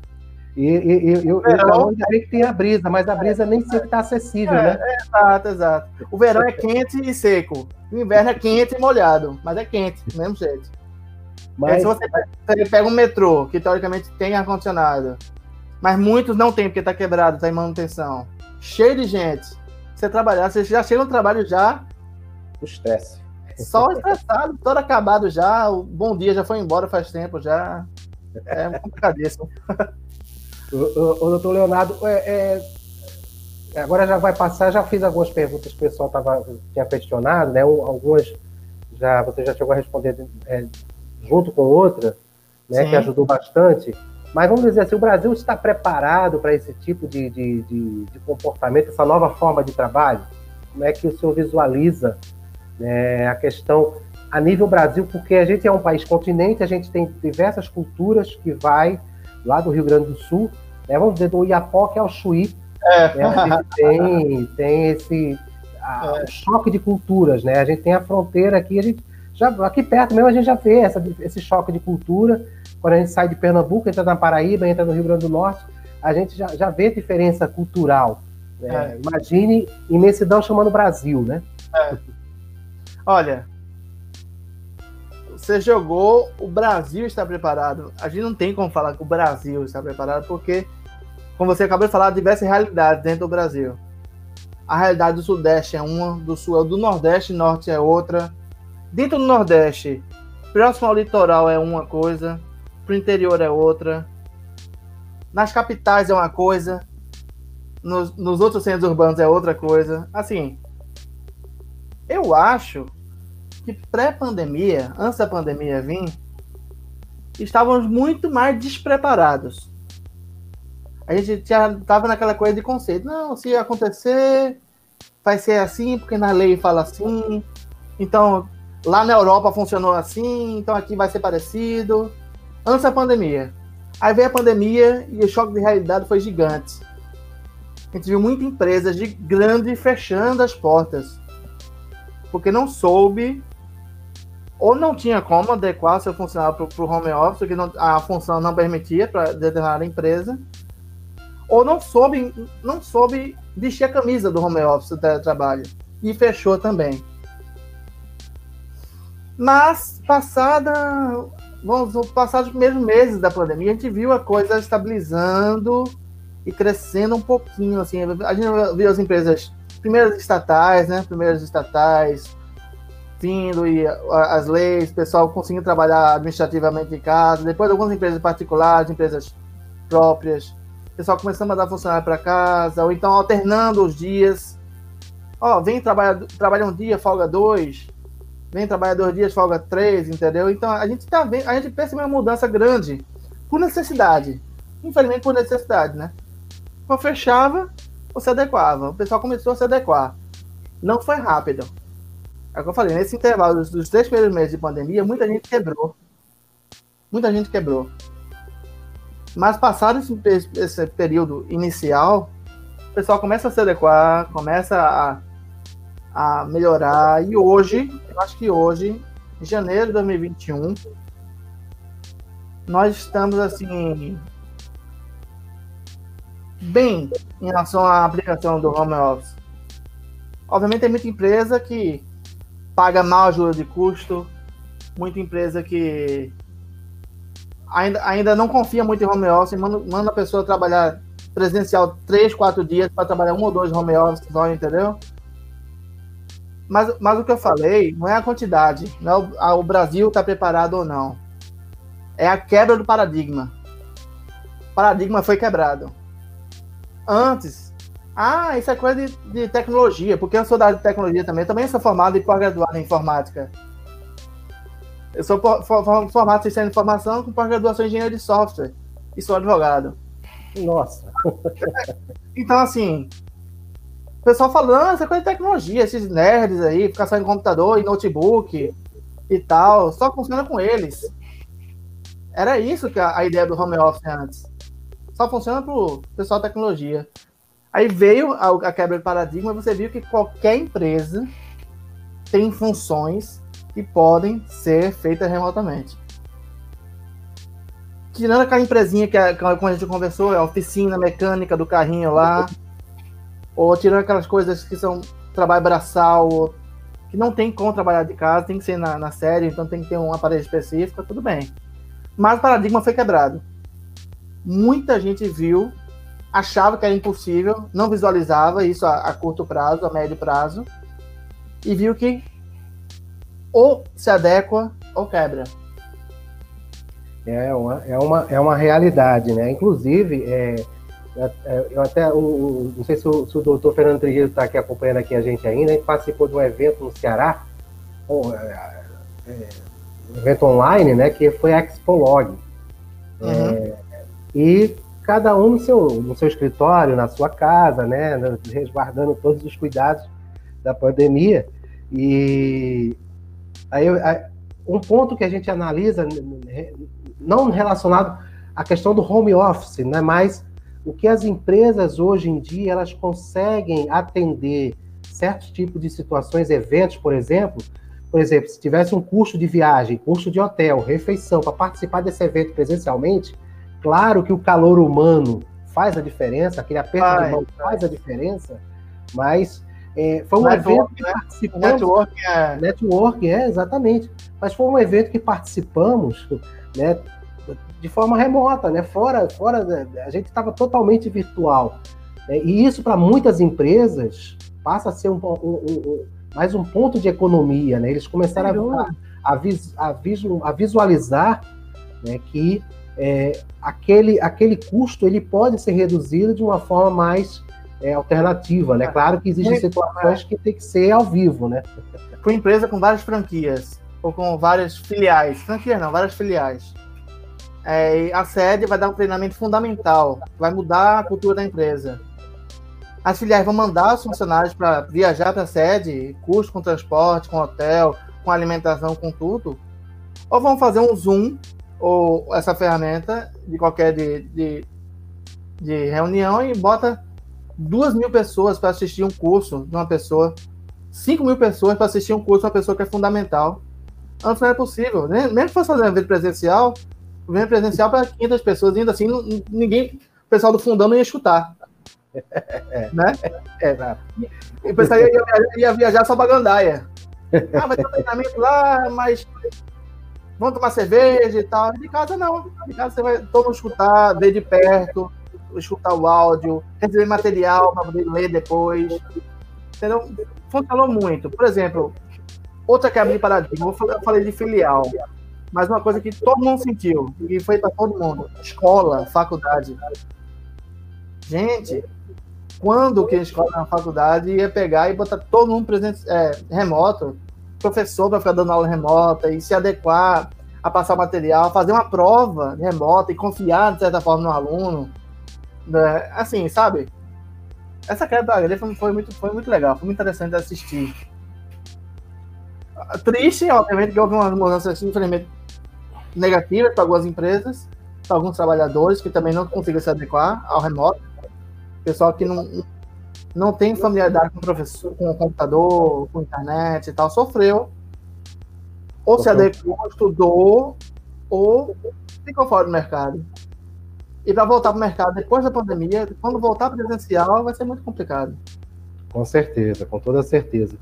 E, e, e eu, verão, eu que tem a brisa, mas a brisa nem sempre está acessível, é, né? É, exato, exato. O verão é quente e seco. O inverno é quente e molhado, mas é quente, do mesmo jeito. Mas... se você pega um metrô, que teoricamente tem ar-condicionado, mas muitos não tem, porque está quebrado, está em manutenção, cheio de gente. Você trabalhar, você já chega no trabalho já. O estresse. Só estressado, todo acabado já. O bom dia já foi embora faz tempo já. É complicadíssimo. [laughs] O, doutor Leonardo, é, é, agora já vai passar, já fiz algumas perguntas que o pessoal tava, tinha questionado, né? Algumas já você já chegou a responder é, junto com outra, né? Sim. Que ajudou bastante. Mas vamos dizer assim, o Brasil está preparado para esse tipo de, de, de, de, comportamento, essa nova forma de trabalho? Como é que o senhor visualiza né, a questão a nível Brasil? Porque a gente é um país continente, a gente tem diversas culturas que vai lá do Rio Grande do Sul, né, vamos dizer, do Iapoque ao Chuí. É. Né, a gente tem, tem esse a, é. choque de culturas, né? A gente tem a fronteira aqui, a gente já, aqui perto mesmo a gente já vê essa, esse choque de cultura. Quando a gente sai de Pernambuco, entra na Paraíba, entra no Rio Grande do Norte, a gente já, já vê diferença cultural. Né? É. Imagine imensidão chamando Brasil, né? É. Olha, você jogou, o Brasil está preparado. A gente não tem como falar que o Brasil está preparado, porque, como você acabou de falar, diversas realidades dentro do Brasil. A realidade do Sudeste é uma, do Sul é do Nordeste, Norte é outra. Dentro do Nordeste, próximo ao litoral é uma coisa, pro interior é outra. Nas capitais é uma coisa, nos, nos outros centros urbanos é outra coisa. Assim, eu acho que pré-pandemia, antes da pandemia vir, estávamos muito mais despreparados. A gente já estava naquela coisa de conceito. Não, se acontecer, vai ser assim, porque na lei fala assim. Então, lá na Europa funcionou assim, então aqui vai ser parecido. Antes da pandemia. Aí veio a pandemia e o choque de realidade foi gigante. A gente viu muita empresa de grande fechando as portas. Porque não soube ou não tinha como adequar seu funcionário para o home office, porque não, a função não permitia para determinada empresa, ou não soube, não soube vestir a camisa do home office do teletrabalho e fechou também. Mas passada, vamos passar os primeiros meses da pandemia, a gente viu a coisa estabilizando e crescendo um pouquinho assim. A gente viu as empresas primeiras estatais, né? Primeiras estatais vindo e as leis, o pessoal conseguindo trabalhar administrativamente em casa, depois algumas empresas particulares, empresas próprias, pessoal começando a mandar funcionário para casa, ou então alternando os dias. Ó, vem trabalhar, trabalha um dia, folga dois, vem trabalhar dois dias, folga três, entendeu? Então a gente tá vendo, a gente percebe uma mudança grande por necessidade. Infelizmente por necessidade, né? Quando fechava, você adequava. O pessoal começou a se adequar. Não foi rápido é o que eu falei, nesse intervalo dos três primeiros meses de pandemia, muita gente quebrou. Muita gente quebrou. Mas passado esse, esse período inicial, o pessoal começa a se adequar, começa a, a melhorar. E hoje, eu acho que hoje, em janeiro de 2021, nós estamos assim bem em relação à aplicação do home office. Obviamente tem muita empresa que paga mal ajuda de custo, muita empresa que ainda, ainda não confia muito em home office, manda, manda a pessoa trabalhar presencial três, quatro dias para trabalhar um ou dois home office só, entendeu? Mas, mas o que eu falei não é a quantidade, não é o, a, o Brasil está preparado ou não. É a quebra do paradigma. O paradigma foi quebrado. Antes, ah, isso é coisa de, de tecnologia, porque eu sou da área de tecnologia também. Também sou formado e pós-graduado em informática. Eu sou formado em sistema de informação com pós-graduação em engenharia de software. E sou advogado. Nossa. [laughs] então, assim, o pessoal falando, ah, é coisa de tecnologia, esses nerds aí, ficar em computador e notebook e tal, só funciona com eles. Era isso que a, a ideia do home office antes. Só funciona pro pessoal tecnologia. Aí veio a, a quebra de paradigma, você viu que qualquer empresa tem funções que podem ser feitas remotamente. Tirando aquela empresinha que, a, como a gente conversou, a oficina mecânica do carrinho lá, ou tirando aquelas coisas que são trabalho braçal, que não tem como trabalhar de casa, tem que ser na, na série, então tem que ter um aparelho específico, tudo bem. Mas o paradigma foi quebrado. Muita gente viu achava que era impossível, não visualizava isso a, a, curto prazo, a médio prazo, e viu que ou se adequa ou quebra. É uma, é uma, é uma realidade, né? Inclusive, é, é, é eu até, o, não sei se o, se o doutor Fernando Trigueiro está aqui acompanhando aqui a gente ainda, a gente participou de um evento no Ceará, um, é, é, um evento online, né, que foi a Expolog. Uhum. É, e cada um no seu, no seu escritório, na sua casa, né, resguardando todos os cuidados da pandemia. E aí, um ponto que a gente analisa, não relacionado à questão do home office, né, mas o que as empresas hoje em dia elas conseguem atender certos tipos de situações, eventos, por exemplo. Por exemplo, se tivesse um custo de viagem, custo de hotel, refeição, para participar desse evento presencialmente, Claro que o calor humano faz a diferença, aquele aperto Ai, de mão faz a diferença, mas é, foi um network, evento que né? participamos. Network é... network, é, exatamente. Mas foi um evento que participamos né, de forma remota, né? Fora, fora a gente estava totalmente virtual. Né? E isso, para muitas empresas, passa a ser um, um, um, mais um ponto de economia. Né? Eles começaram a, a, a, visualizar né, que é, aquele, aquele custo ele pode ser reduzido de uma forma mais é, alternativa, né? Claro que existem situações que tem que ser ao vivo, né? Com empresa com várias franquias ou com várias filiais, franquias não, várias filiais. É, a sede vai dar um treinamento fundamental, vai mudar a cultura da empresa. As filiais vão mandar os funcionários para viajar para a sede, custo com transporte, com hotel, com alimentação, com tudo. Ou vão fazer um Zoom, ou essa ferramenta de qualquer de, de, de reunião e bota duas mil pessoas para assistir um curso de uma pessoa, cinco mil pessoas para assistir um curso de uma pessoa que é fundamental. Antes não é possível. Mesmo que fosse fazer um evento presencial, evento presencial para 500 pessoas, ainda assim, ninguém, o pessoal do fundão não ia escutar. [laughs] Né? É, é. E o pessoal ia, ia viajar só para Gandaia. [laughs] Ah, vai ter um treinamento lá, mas vamos tomar cerveja e tal. De casa não. De casa você vai todo mundo escutar, ver de perto, escutar o áudio, receber material para poder ler depois. Entendeu? Funcionou muito. Por exemplo, outra quebra de paradigma, eu falei de filial, mas uma coisa que todo mundo sentiu, e foi para todo mundo: escola, faculdade. Gente, quando que a escola na faculdade ia pegar e botar todo mundo presente, é, remoto, professor para ficar dando aula remota e se adequar a passar material, fazer uma prova remota e confiar, de certa forma, no aluno. Né? Assim, sabe? Essa quebra da foi, foi, muito, foi muito legal, foi muito interessante de assistir. Triste, obviamente, que houve uma mudança, assim, infelizmente, negativa para algumas empresas, para alguns trabalhadores que também não conseguiram se adequar ao remoto. Pessoal que não, não tem familiaridade com o professor, com o computador, com a internet e tal, sofreu. Ou se adequou, estudou, ou ficou fora do mercado. E para voltar para o mercado depois da pandemia, quando voltar presencial, vai ser muito complicado. Com certeza, com toda certeza.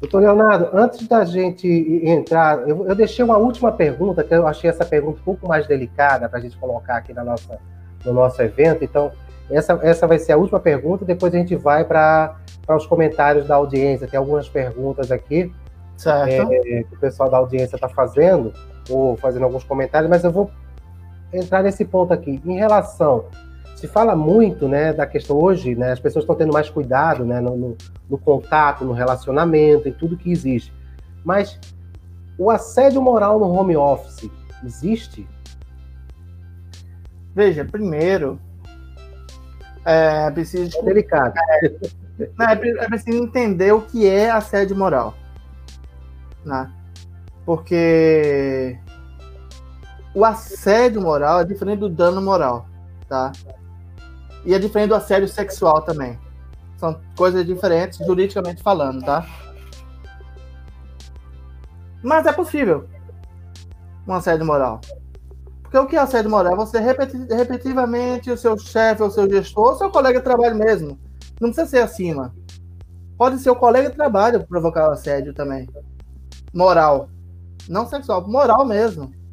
Doutor Leonardo, antes da gente entrar, eu, eu, deixei uma última pergunta, que eu achei essa pergunta um pouco mais delicada para a gente colocar aqui na nossa, no nosso evento. Então, essa, essa vai ser a última pergunta, depois a gente vai para os comentários da audiência. Tem algumas perguntas aqui é, que o pessoal da audiência está fazendo, ou fazendo alguns comentários, mas eu vou entrar nesse ponto aqui. Em relação, se fala muito né, da questão hoje, né, as pessoas estão tendo mais cuidado né, no, no, no contato, no relacionamento, em tudo que existe. Mas o assédio moral no home office existe? Veja, primeiro, é preciso. É delicado. É, é, preciso entender o que é assédio moral. Né? Porque o assédio moral é diferente do dano moral, tá? E é diferente do assédio sexual também. São coisas diferentes, juridicamente falando, tá? Mas é possível um assédio moral. Porque o que é assédio moral? Você repetitivamente o seu chefe, o seu gestor, o seu colega de trabalho mesmo. Não precisa ser acima. Pode ser o colega de trabalho provocar o assédio também. Moral. Não sexual, moral mesmo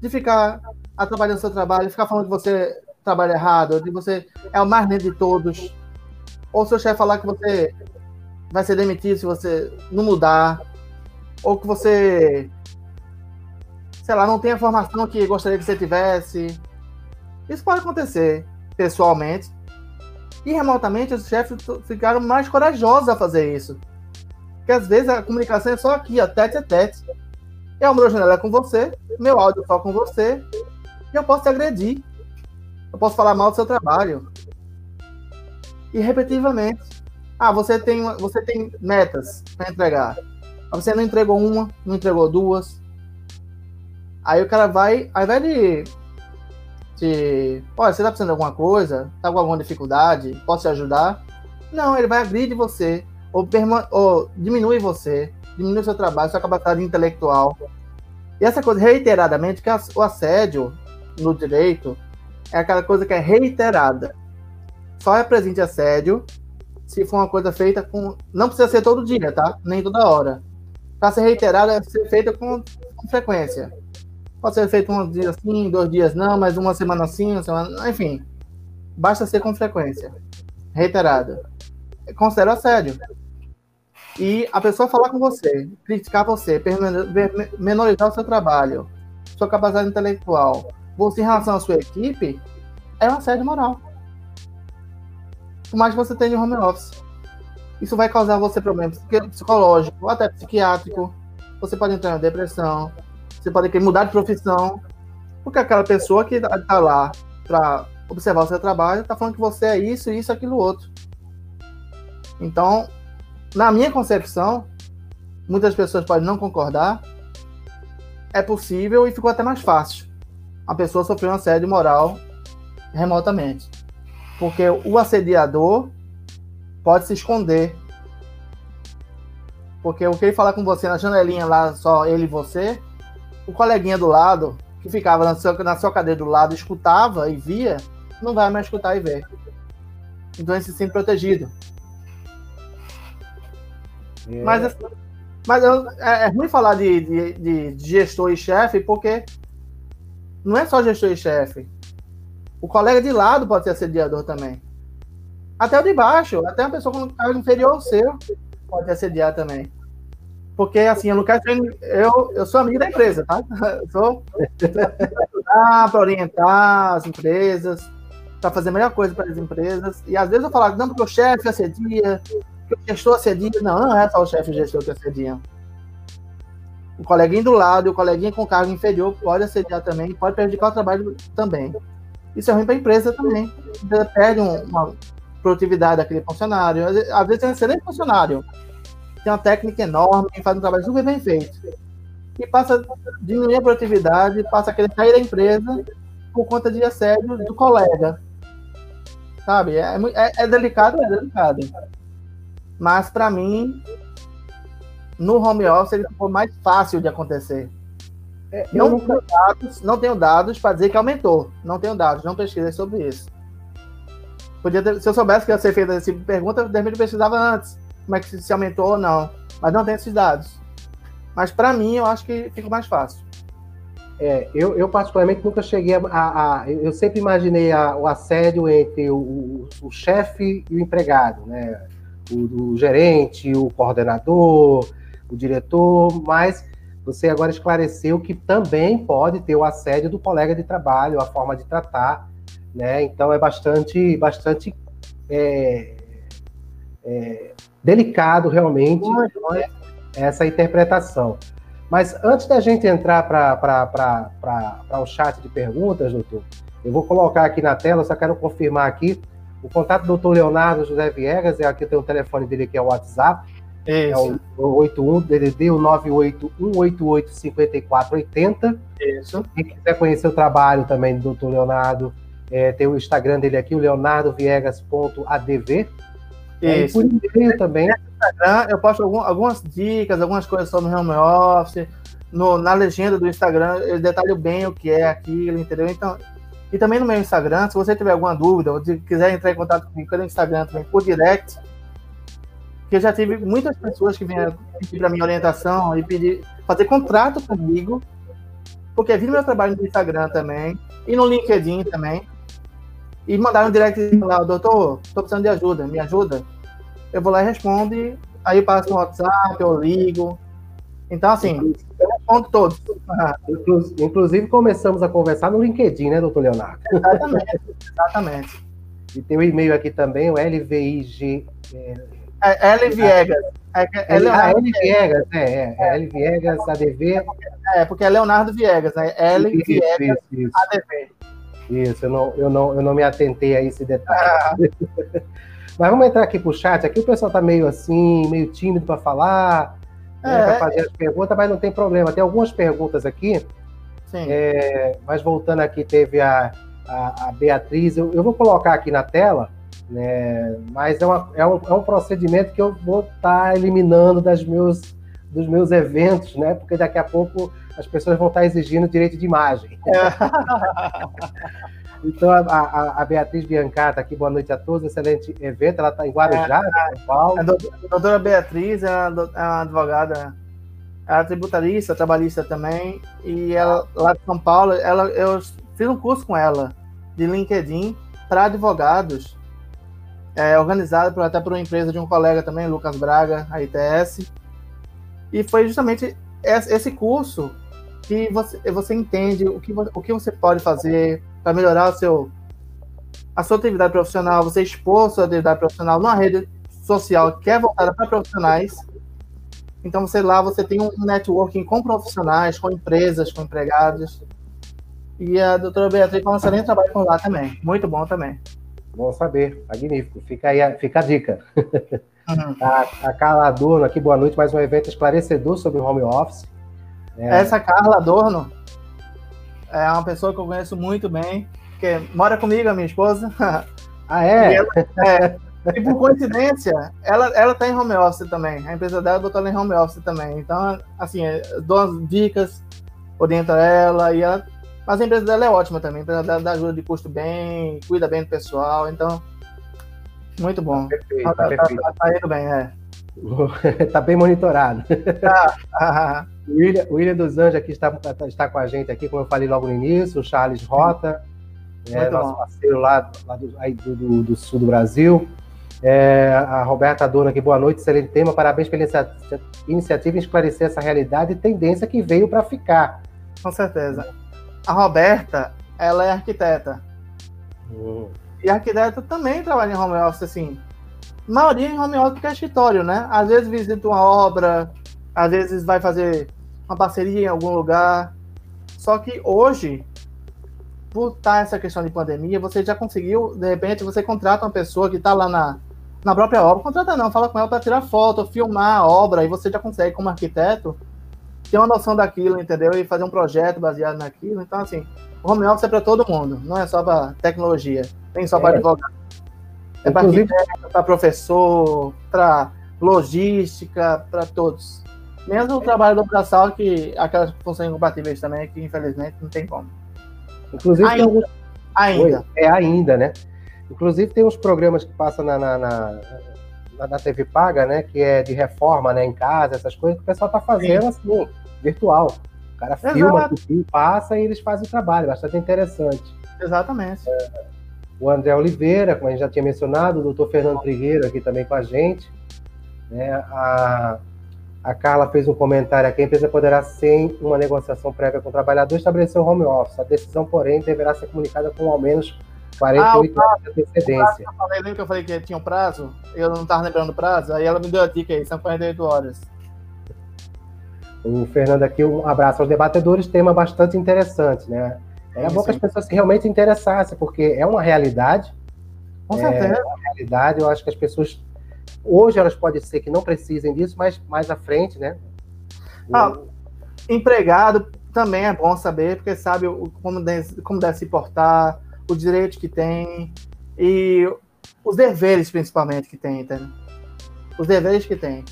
de ficar atrapalhando seu trabalho, ficar falando que você trabalha errado, de você é o mais lindo de todos, ou seu chefe falar que você vai ser demitido se você não mudar, ou que você, sei lá, não tem a formação que gostaria que você tivesse. Isso pode acontecer pessoalmente. E remotamente, os chefes ficaram mais corajosos a fazer isso. Porque às vezes a comunicação é só aqui, ó, tete a tete. Abro a janela com você, meu áudio só com você, e eu posso te agredir. Eu posso falar mal do seu trabalho. E repetitivamente. Ah, você tem, você tem metas para entregar. Você não entregou uma, não entregou duas. Aí o cara vai, ao invés de. de Olha, você tá precisando de alguma coisa? Tá com alguma dificuldade? Posso te ajudar? Não, ele vai agredir você. Ou, ou diminui você diminui seu trabalho, sua capacidade intelectual. E essa coisa reiteradamente, que o assédio no direito é aquela coisa que é reiterada. Só é presente assédio se for uma coisa feita com. Não precisa ser todo dia, tá? Nem toda hora. Para ser reiterada, deve ser feita com, com frequência. Pode ser feito um dia sim, dois dias não, mas uma semana sim, uma semana. Enfim. Basta ser com frequência. Reiterada. Considera assédio e a pessoa falar com você, criticar você, menorizar o seu trabalho, sua capacidade intelectual, você em relação à sua equipe, é um assédio moral. Por mais que você tenha home office. Isso vai causar você problemas psicológicos, até psiquiátrico. Você pode entrar em depressão. Você pode querer mudar de profissão. Porque aquela pessoa que está lá para observar o seu trabalho está falando que você é isso, isso, aquilo, outro. Então, na minha concepção, muitas pessoas podem não concordar, é possível e ficou até mais fácil. A pessoa sofreu um assédio moral remotamente. Porque o assediador pode se esconder. Porque o que ele falar com você na janelinha lá, só ele e você, o coleguinha do lado, que ficava na sua, na sua cadeira do lado, escutava e via, não vai mais escutar e ver. Então ele se sente protegido. É. Mas, mas é, é, ruim falar de, de, de gestor e chefe, porque não é só gestor e chefe. O colega de lado pode ser assediador também. Até o de baixo, até uma pessoa com cargo inferior ao seu pode assediar também. Porque assim, eu não quero eu, eu sou amigo da empresa, tá? [laughs] Eu sou para orientar as empresas, para fazer a melhor coisa para as empresas. E às vezes eu falo, não, porque o chefe assedia, gestor assedia. Não, não é só o chefe gestor que assediam. O coleguinha do lado o coleguinha com cargo inferior pode assediar também, pode prejudicar o trabalho também. Isso é ruim para a empresa também. A empresa perde uma produtividade daquele funcionário. Às vezes é um excelente funcionário, tem uma técnica enorme, faz um trabalho super bem feito. E passa a diminuir a produtividade, passa a querer sair da empresa por conta de assédio do colega. Sabe? É, é, é delicado, é delicado. Mas para mim, no home office ele ficou mais fácil de acontecer. É, não, nunca... tenho dados, não tenho dados para dizer que aumentou. Não tenho dados, não pesquisei sobre isso. Podia ter, se eu soubesse que ia ser feita essa pergunta, de repente eu pesquisava antes como é que se, se aumentou ou não. Mas não tem esses dados. Mas para mim, eu acho que fica mais fácil. É, eu, eu, particularmente nunca cheguei a, a, a eu sempre imaginei a, o assédio entre o, o, o chefe e o empregado, né? O, o, gerente, o coordenador, o diretor, mas você agora esclareceu que também pode ter o assédio do colega de trabalho, a forma de tratar, né? Então é bastante, bastante é, é, delicado realmente né, essa interpretação. Mas antes da gente entrar para o chat de perguntas, doutor, eu vou colocar aqui na tela, só quero confirmar aqui, o contato do doutor Leonardo José Viegas, é aqui tem o telefone dele que é o WhatsApp, Isso. é o, o 81 DDD, o 981885480. Isso. Quem quiser conhecer o trabalho também do doutor Leonardo, é, tem o Instagram dele aqui, o leonardoviegas.adv. Isso. por e-mail também. Instagram, eu posto algum, algumas dicas, algumas coisas sobre home office. No, na legenda do Instagram, eu detalho bem o que é aquilo, entendeu? Então, e também no meu Instagram, se você tiver alguma dúvida ou quiser entrar em contato comigo pelo Instagram também, por direct, que eu já tive muitas pessoas que vieram pedir para minha orientação e pedir, fazer contrato comigo, porque vi meu trabalho no Instagram também, e no LinkedIn também e mandaram direct lá, doutor, estou precisando de ajuda, me ajuda? Eu vou lá e respondo, aí eu passo no WhatsApp, eu ligo. Então, assim, eu respondo todos. Inclusive, começamos a conversar no LinkedIn, né, doutor Leonardo? Exatamente, exatamente. E tem o um e-mail aqui também, o LVIG. É, é L Viegas. É, é, é Leonardo L Viegas, é, é, é L Viegas ADV. É, porque é Leonardo Viegas, né? L Viegas isso, isso. ADV. Isso, eu não, eu não, eu não me atentei a esse detalhe. Ah. [laughs] Mas vamos entrar aqui pro chat. Aqui o pessoal tá meio assim, meio tímido para falar, né, é, para fazer as perguntas, mas não tem problema. Tem algumas perguntas aqui. Sim. É, mas voltando aqui, teve a, a, a Beatriz. Eu, eu, vou colocar aqui na tela, né, mas é, uma, é, um, é um procedimento que eu vou estar tá eliminando das meus, dos meus eventos, né? Porque daqui a pouco as pessoas vão estar exigindo direito de imagem. [laughs] [laughs] então, a, a, a, Beatriz Biancata aqui, boa noite a todos, excelente evento. Ela está em Guarujá, é, São Paulo. A doutora Beatriz é uma, é uma advogada, ela é tributarista, trabalhista também, e ela, lá de São Paulo, ela, eu fiz um curso com ela de LinkedIn para advogados, é, organizado por, até por uma empresa de um colega também, Lucas Braga, a ITS. E foi justamente esse curso que você, você entende o que, o que você pode fazer para melhorar o seu, a sua atividade profissional, você expor a sua atividade profissional numa rede social que é voltada para profissionais. Então você lá você tem um networking com profissionais, com empresas, com empregados. E a doutora Beatriz um excelente trabalho por lá também. Muito bom também. Bom saber, magnífico. Fica aí, fica a dica. Uhum. [laughs] A, a, Carla Adorno aqui, boa noite. Mais um evento esclarecedor sobre o home office. É... Essa Carla Adorno é uma pessoa que eu conheço muito bem, que mora comigo, a minha esposa. [laughs] Ah, é? E, ela, é, e por coincidência, ela, ela tá em home office também. A empresa dela botou ela em home office também. Então, assim, dou as dicas, orienta ela e ela. Mas a empresa dela é ótima também. A empresa dela dá ajuda de custo bem, cuida bem do pessoal. Então, muito bom. Tá perfeito, tá, tá, perfeito. tá, tá indo bem, é. [laughs] tá bem monitorado. Tá. [laughs] o William, William dos Anjos aqui está, está com a gente aqui, como eu falei logo no início, o Charles Rota, é, nosso parceiro lá, lá do, do, do, do, sul do Brasil. É, a Roberta Dona aqui, boa noite, excelente tema, parabéns pela iniciativa em esclarecer essa realidade e tendência que veio para ficar. Com certeza. A Roberta, ela é arquiteta. Hum. E arquiteto também trabalha em home office, assim. A maioria em home office que é escritório, né? Às vezes visita uma obra, às vezes vai fazer uma parceria em algum lugar. Só que hoje, por estar essa questão de pandemia, você já conseguiu, de repente, você contrata uma pessoa que está lá na, na própria obra, contrata não, fala com ela para tirar foto, filmar a obra, e você já consegue, como arquiteto, ter uma noção daquilo, entendeu? E fazer um projeto baseado naquilo. Então, assim, o home office é para todo mundo, não é só para tecnologia, nem só para é. advogado. É para arquiteto, para professor, para logística, para todos. Mesmo o trabalho do braçal, que aquelas funções incompatíveis também, que infelizmente não tem como. Inclusive, ainda. Alguns... ainda. É ainda, né? Inclusive, tem uns programas que passam na, na, na, na, TV Paga, né? Que é de reforma né, em casa, essas coisas que o pessoal tá fazendo Sim. assim, virtual. O cara Exato. filma, passa e eles fazem o trabalho, bastante interessante. Exatamente. É, o André Oliveira, como a gente já tinha mencionado, o doutor Fernando Trigueiro aqui também com a gente. Né? A, a Carla fez um comentário aqui: a empresa poderá, sem uma negociação prévia com o trabalhador, estabelecer o home office. A decisão, porém, deverá ser comunicada com ao menos 48 ah, horas de antecedência. Eu falei, lembra que eu falei que tinha um prazo? Eu não estava lembrando o prazo, aí ela me deu a dica aí: são 48 horas. O Fernando aqui, um abraço aos debatedores, tema bastante interessante, né? Era sim, bom que as pessoas se realmente interessassem, porque é uma realidade. Com certeza. É uma realidade, eu acho que as pessoas Hoje elas podem ser que não precisem disso, mas mais à frente, né? Ah, empregado também é bom saber, porque sabe como deve, como deve se portar, o direito que tem e os deveres principalmente que tem, entendeu? Os deveres que tem.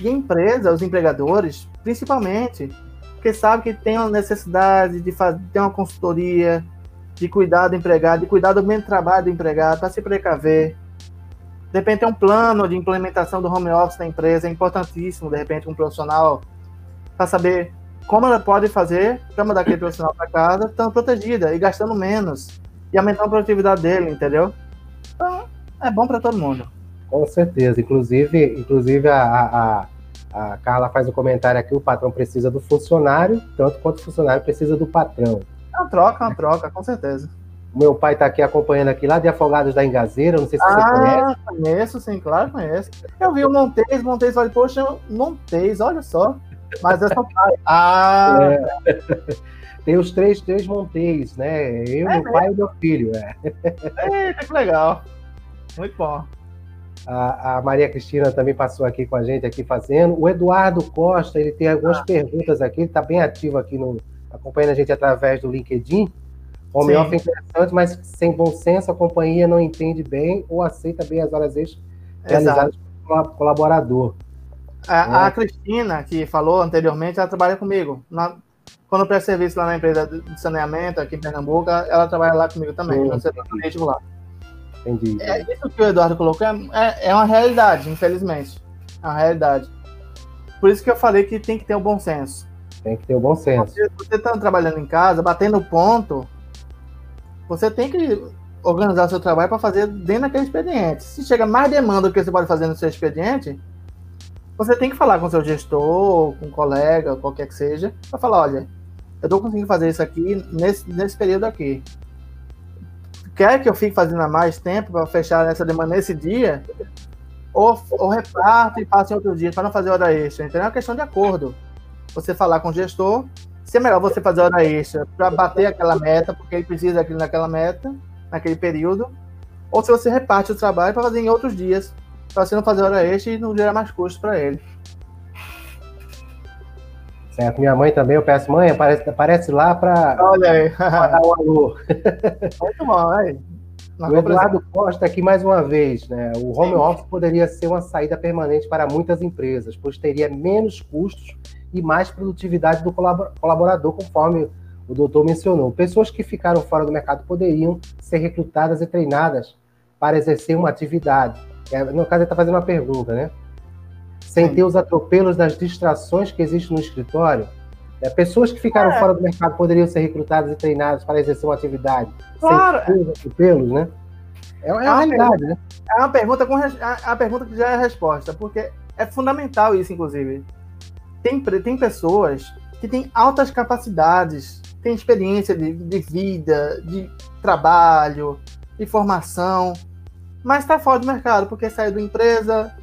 E a empresa, os empregadores, principalmente, porque sabe que tem uma necessidade de fazer, ter uma consultoria, de cuidar do empregado, de cuidar do de trabalho do empregado, para se precaver. De repente, tem um plano de implementação do home office da empresa, é importantíssimo, de repente, um profissional para saber como ela pode fazer para mandar aquele profissional para casa, estando protegida e gastando menos e aumentando a produtividade dele, entendeu? Então, é bom para todo mundo. Com certeza. Inclusive, inclusive a, a, a Carla faz um comentário aqui: o patrão precisa do funcionário, tanto quanto o funcionário precisa do patrão. É uma troca, é uma troca, com certeza. Meu pai está aqui acompanhando aqui lá de Afogados da Engazeira, não sei se ah, você conhece. conheço, sim, claro, conheço. Eu vi o Montes, Montes, falei, poxa, Montes, olha só. Mas é só pai. [laughs] Ah! É. [laughs] Tem os três, três Montes, né? Eu, é meu mesmo? pai e meu filho. É. Eita, que legal. Muito bom. A, a, Maria Cristina também passou aqui com a gente, aqui fazendo. O Eduardo Costa, ele tem algumas ah. perguntas aqui, ele está bem ativo aqui no. acompanhando a gente através do LinkedIn. Home office é interessante, mas sem bom senso a companhia não entende bem ou aceita bem as horas extras realizadas pelo colaborador. A, a, Cristina, que falou anteriormente, ela trabalha comigo. Na, quando eu presto serviço lá na empresa de saneamento aqui em Pernambuco, ela trabalha lá comigo também, no setor lá. Entendi. É, isso que o Eduardo colocou é, é, é, uma realidade, infelizmente. É uma realidade. Por isso que eu falei que tem que ter o bom senso. Tem que ter o bom senso. Você, você tá trabalhando em casa, batendo ponto, você tem que organizar o seu trabalho para fazer dentro daquele expediente. Se chega mais demanda do que você pode fazer no seu expediente, você tem que falar com seu gestor, com um colega, qualquer que seja, para falar, olha, eu estou conseguindo fazer isso aqui nesse, nesse período aqui. Quer que eu fique fazendo mais tempo para fechar essa demanda nesse dia? Ou, ou reparto e passe em outro dia para não fazer hora extra. Então é uma questão de acordo. Você falar com o gestor se é melhor você fazer hora extra para bater aquela meta, porque ele precisa daquilo naquela meta, naquele período, ou se você reparte o trabalho para fazer em outros dias, para você não fazer hora extra e não gerar mais custos para ele. Certo, minha mãe também, eu peço, mãe, aparece, aparece lá para dar o alô. Muito bom, aí. O Eduardo Costa aqui mais uma vez, né? O home Sim. office poderia ser uma saída permanente para muitas empresas, pois teria menos custos e mais produtividade do colaborador, conforme o doutor mencionou. Pessoas que ficaram fora do mercado poderiam ser recrutadas e treinadas para exercer uma atividade. É, no caso, ele está fazendo uma pergunta, né? Sem ter os atropelos das distrações que existem no escritório. É, pessoas que ficaram é. fora do mercado poderiam ser recrutadas e treinadas para exercer uma atividade claro. sem os atropelos, né? É, é, é uma realidade, né? É uma pergunta com a, a pergunta que já é a resposta, porque é fundamental isso, inclusive. Tem, tem pessoas que têm altas capacidades, têm experiência de, de vida, de trabalho, de formação, mas está fora do mercado, porque saiu da empresa,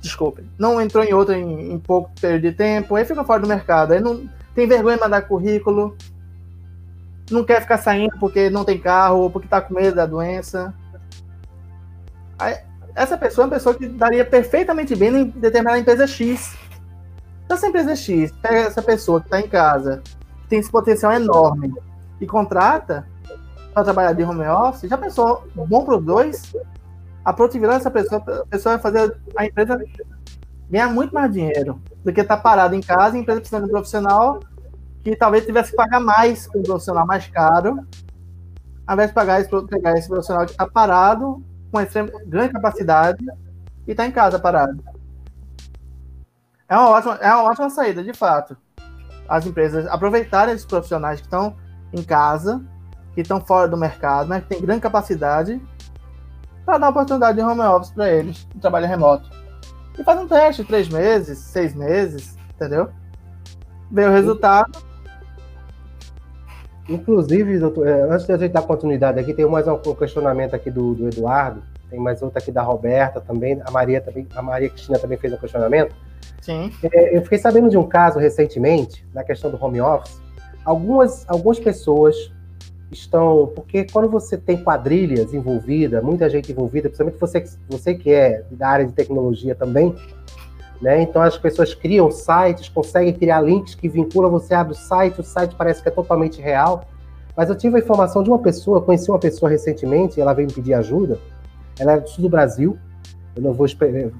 desculpe, não entrou em outra em, em, pouco período de tempo, aí fica fora do mercado, aí não tem vergonha de mandar currículo, não quer ficar saindo porque não tem carro, ou porque está com medo da doença. Aí, essa pessoa é uma pessoa que daria perfeitamente bem em determinada empresa X. Então, essa empresa X pega essa pessoa que está em casa, que tem esse potencial enorme, e contrata para trabalhar de home office, já pensou, bom para os dois? A produtividade dessa pessoa, a pessoa vai fazer a empresa ganhar muito mais dinheiro do que estar tá parado em casa, a empresa precisando de um profissional que talvez tivesse que pagar mais com um profissional mais caro, ao invés de pagar esse, pegar esse profissional que está parado, com extrema, grande capacidade, e está em casa parado. É uma, ótima, é uma ótima saída, de fato. As empresas aproveitarem esses profissionais que estão em casa que estão fora do mercado, mas que têm grande capacidade, para dar oportunidade de home office para eles, de trabalho remoto. E faz um teste, três meses, seis meses, entendeu? Ver o resultado. Inclusive, doutor, é, antes de a gente dar continuidade aqui, tem mais um questionamento aqui do, do Eduardo, tem mais outro aqui da Roberta também, a Maria também, a Maria Cristina também fez um questionamento. Sim. É, eu fiquei sabendo de um caso recentemente, na questão do home office. Algumas, algumas pessoas estão. Porque quando você tem quadrilhas envolvida, muita gente envolvida, principalmente você, você que é da área de tecnologia também, né? Então as pessoas criam sites, conseguem criar links que vinculam, você abre o site, o site parece que é totalmente real. Mas eu tive a informação de uma pessoa, conheci uma pessoa recentemente, ela veio me pedir ajuda. Ela é do sul do Brasil. Eu não vou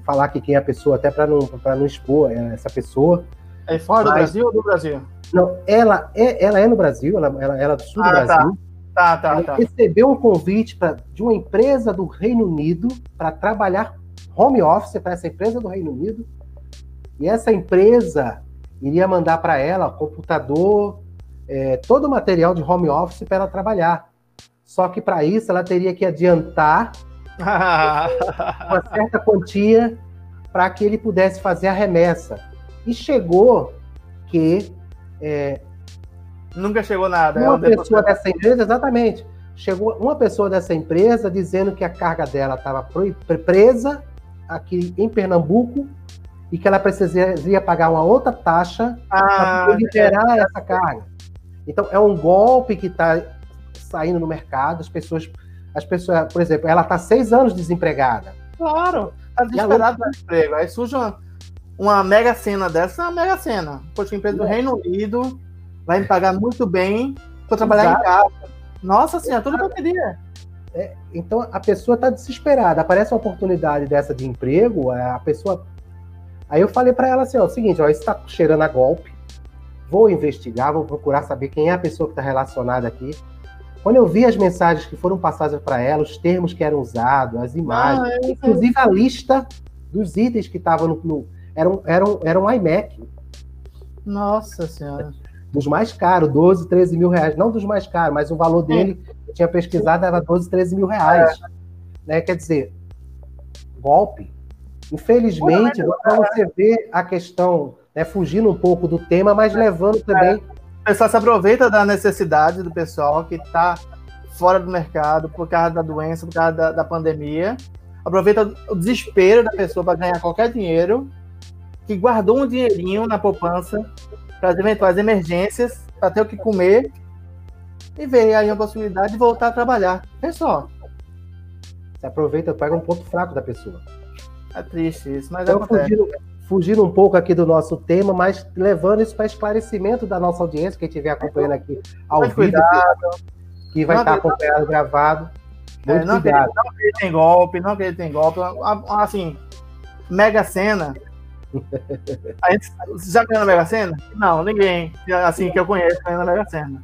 falar aqui quem é a pessoa, até para não, não expor é, essa pessoa. É fora do Brasil ou do Brasil? Não, ela é, ela é no Brasil, ela, ela, ela é do sul ah, do Brasil. Tá, tá, tá. Ela tá. recebeu um convite pra, de uma empresa do Reino Unido para trabalhar home office para essa empresa do Reino Unido. E essa empresa iria mandar para ela computador, é, todo o material de home office para ela trabalhar. Só que para isso ela teria que adiantar [laughs] uma certa quantia para que ele pudesse fazer a remessa. E chegou que é, Nunca chegou nada. É uma é pessoa dessa empresa, exatamente. Chegou uma pessoa dessa empresa dizendo que a carga dela estava presa aqui em Pernambuco e que ela precisaria pagar uma outra taxa ah, para liberar é. essa carga. Então é um golpe que está saindo no mercado. As pessoas, as pessoas, por exemplo, ela está seis anos desempregada. Claro, está desesperada do emprego. Aí surge uma, uma mega cena dessa, é uma mega cena. Poxa, empresa do Reino Unido vai me pagar muito bem para trabalhar Exato. em casa. Nossa senhora, tudo que eu queria. É, então a pessoa está desesperada. Aparece uma oportunidade dessa de emprego, é, a pessoa. Aí eu falei para ela assim: ó, o seguinte, ó, isso está cheirando a golpe. Vou investigar, vou procurar saber quem é a pessoa que está relacionada aqui. Quando eu vi as mensagens que foram passadas para ela, os termos que eram usados, as imagens, ah, é inclusive a lista dos itens que estavam no, no era um, era um, era um iMac. Nossa Senhora. Dos mais caros, 12, 13 mil reais. Não dos mais caros, mas o valor dele, eu tinha pesquisado, era 12, 13 mil reais. É. Né? Quer dizer, golpe. Infelizmente, para você ver a questão, né, fugindo um pouco do tema, mas levando também. O pessoal se aproveita da necessidade do pessoal que está fora do mercado por causa da doença, por causa da, da pandemia. Aproveita o desespero da pessoa para ganhar qualquer dinheiro que guardou um dinheirinho na poupança para as eventuais emergências, para ter o que comer e ver aí a possibilidade de voltar a trabalhar. Só. Você aproveita, pega um ponto fraco da pessoa. É triste isso, mas então, fugindo, fugindo, um pouco aqui do nosso tema, mas levando isso para esclarecimento da nossa audiência, que estiver acompanhando aqui ao vivo, cuidado. que vai não estar acompanhado gravado. É, Muito é, não cuidado. Não acredita em golpe, não acredita em golpe. Assim, Mega Sena. [laughs] a gente, você já ganhou na Mega Sena? Não, ninguém. Assim que eu conheço ganhou na Mega Sena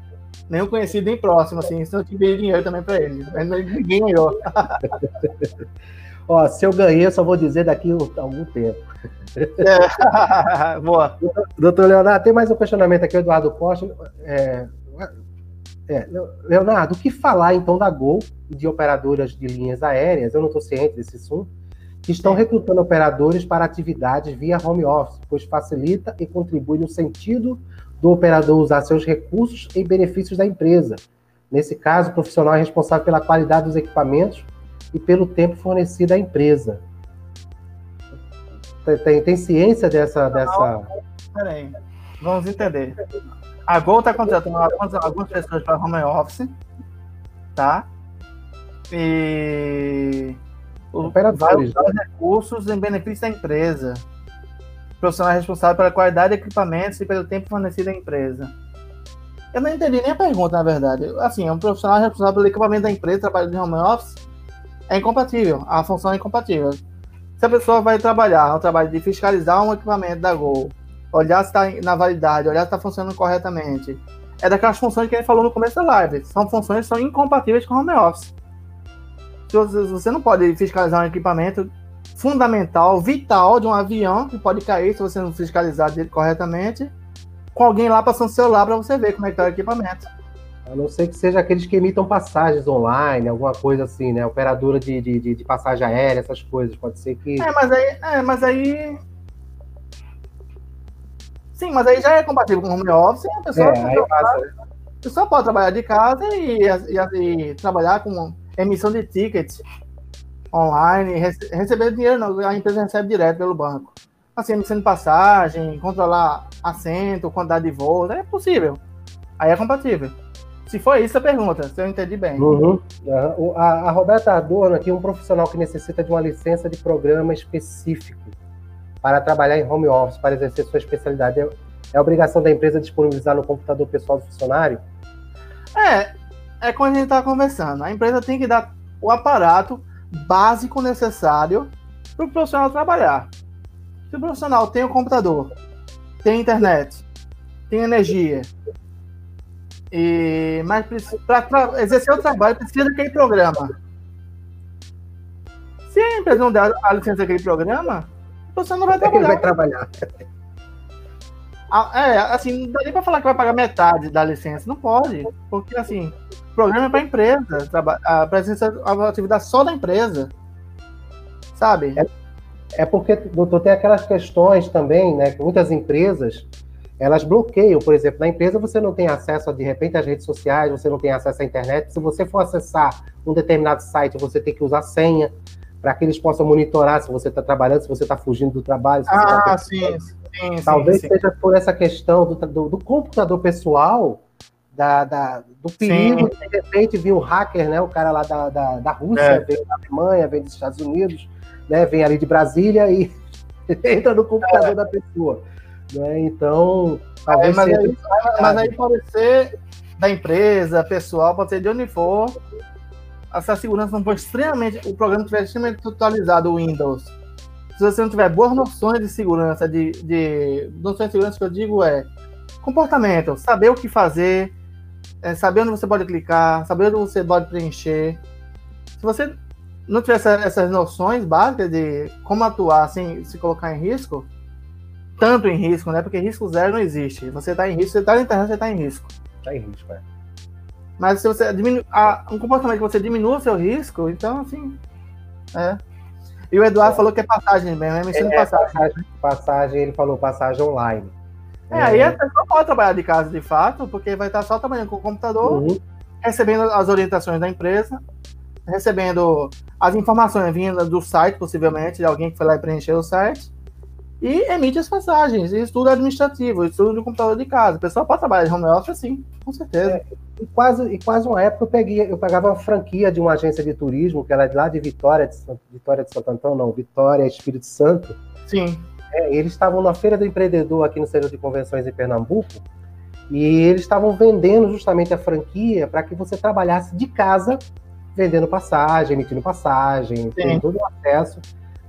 nenhum conhecido nem próximo, assim, senão eu tive dinheiro também para ele. Mas ninguém ganhou. [laughs] Ó, se eu ganhei, eu só vou dizer daqui a algum tempo. É. [laughs] Boa. Doutor Leonardo, tem mais um questionamento aqui, Eduardo Costa. É, é, Leonardo, o que falar então da Gol e de operadoras de linhas aéreas? Eu não estou ciente desse assunto. Que estão recrutando operadores para atividades via home office, pois facilita e contribui no sentido do operador usar seus recursos em benefícios da empresa. Nesse caso, o profissional é responsável pela qualidade dos equipamentos e pelo tempo fornecido à empresa. Tem, tem, tem ciência dessa. dessa... Peraí, vamos entender. A Gol está contratando algumas, algumas pessoas para home office, tá? E. Operadores. Né? recursos em benefício da empresa profissional responsável pela qualidade de equipamentos e pelo tempo fornecido à empresa. Eu não entendi nem a pergunta, na verdade. Assim, é um profissional responsável pelo equipamento da empresa, trabalho de home office, é incompatível. A função é incompatível. Se a pessoa vai trabalhar, o trabalho de fiscalizar um equipamento da Gol, olhar se está na validade, olhar se está funcionando corretamente, é daquelas funções que ele falou no começo da live. São funções que são incompatíveis com home office. Você não pode fiscalizar um equipamento fundamental, vital de um avião que pode cair se você não fiscalizar corretamente, com alguém lá passando celular para você ver como é que tá o equipamento. A não ser que seja aqueles que emitam passagens online, alguma coisa assim, né? Operadora de, de, de passagem aérea, essas coisas. Pode ser que. É, mas aí. É, mas aí. Sim, mas aí já é compatível com o home office, a pessoa, é, aí passa, né? a pessoa pode trabalhar de casa e, e, e trabalhar com emissão de tickets online, rece receber dinheiro não, a empresa recebe direto pelo banco. Assim, emissão de passagem, controlar assento, quantidade de voos, é possível. Aí é compatível. Se for isso a pergunta, se eu entendi bem. Uhum. Uhum. A, a, Roberta Adorno aqui é um profissional que necessita de uma licença de programa específico para trabalhar em home office, para exercer sua especialidade. É, é obrigação da empresa disponibilizar no computador pessoal do funcionário? É, é como a gente está conversando. A empresa tem que dar o aparato básico necessário para o profissional trabalhar. Se o profissional tem o um computador, tem internet, tem energia, e mas para exercer o trabalho precisa daquele programa. Se a empresa não der a licença daquele programa, você não vai trabalhar. Ele vai trabalhar. Ah, é, assim, não dá nem para falar que vai pagar metade da licença. Não pode. Porque, assim, o programa é para a empresa. A presença é uma atividade só da empresa. Sabe? É, é porque, doutor, tem aquelas questões também, né? Que muitas empresas elas bloqueiam, por exemplo, na empresa você não tem acesso, de repente, às redes sociais, você não tem acesso à internet. Se você for acessar um determinado site, você tem que usar senha para que eles possam monitorar se você está trabalhando, se você está fugindo do trabalho. ah, tá sim, sim, Talvez sim, seja por essa questão do, do, do computador pessoal da, da, do perigo de, de repente vir um hacker, né? O cara lá da, da, da Rússia, é. vem da Alemanha, vem dos Estados Unidos, né? Vem ali de Brasília e [laughs] entra no computador é. da pessoa. Né? Então, talvez. É, mas, aí, mas aí pode ser da empresa, pessoal, pode ser de onde for. Se a segurança não for extremamente. O programa estiver extremamente atualizado, o Windows. Se você não tiver boas noções de segurança, de, de noções de segurança que eu digo é comportamento, saber o que fazer, é, saber onde você pode clicar, saber onde você pode preencher. Se você não tiver essa, essas noções básicas de como atuar sem se colocar em risco, tanto em risco, né? Porque risco zero não existe. Você está em risco, você está na internet, você está em risco. Está em risco, é. Mas se você diminui, a, um comportamento que você diminua o seu risco, então assim. É. E o Eduardo é. falou que é passagem mesmo, é é, passagem. passagem. Passagem, ele falou passagem online. É, aí a pessoa pode trabalhar de casa de fato, porque vai estar só trabalhando com o computador, uhum. recebendo as orientações da empresa, recebendo as informações vindas do site, possivelmente, de alguém que foi lá e preencheu o site, e emite as passagens, estudo administrativo, estudo de computador de casa. O pessoal pode trabalhar de home office, sim, com certeza. É, e quase, e quase uma época eu peguei, eu pagava uma franquia de uma agência de turismo, que era lá de Vitória de, Vitória de Santo Antão, não, Vitória Espírito Santo. Sim. É, eles estavam na Feira do Empreendedor aqui no Centro de Convenções em Pernambuco, e eles estavam vendendo justamente a franquia para que você trabalhasse de casa, vendendo passagem, emitindo passagem, tendo todo o acesso.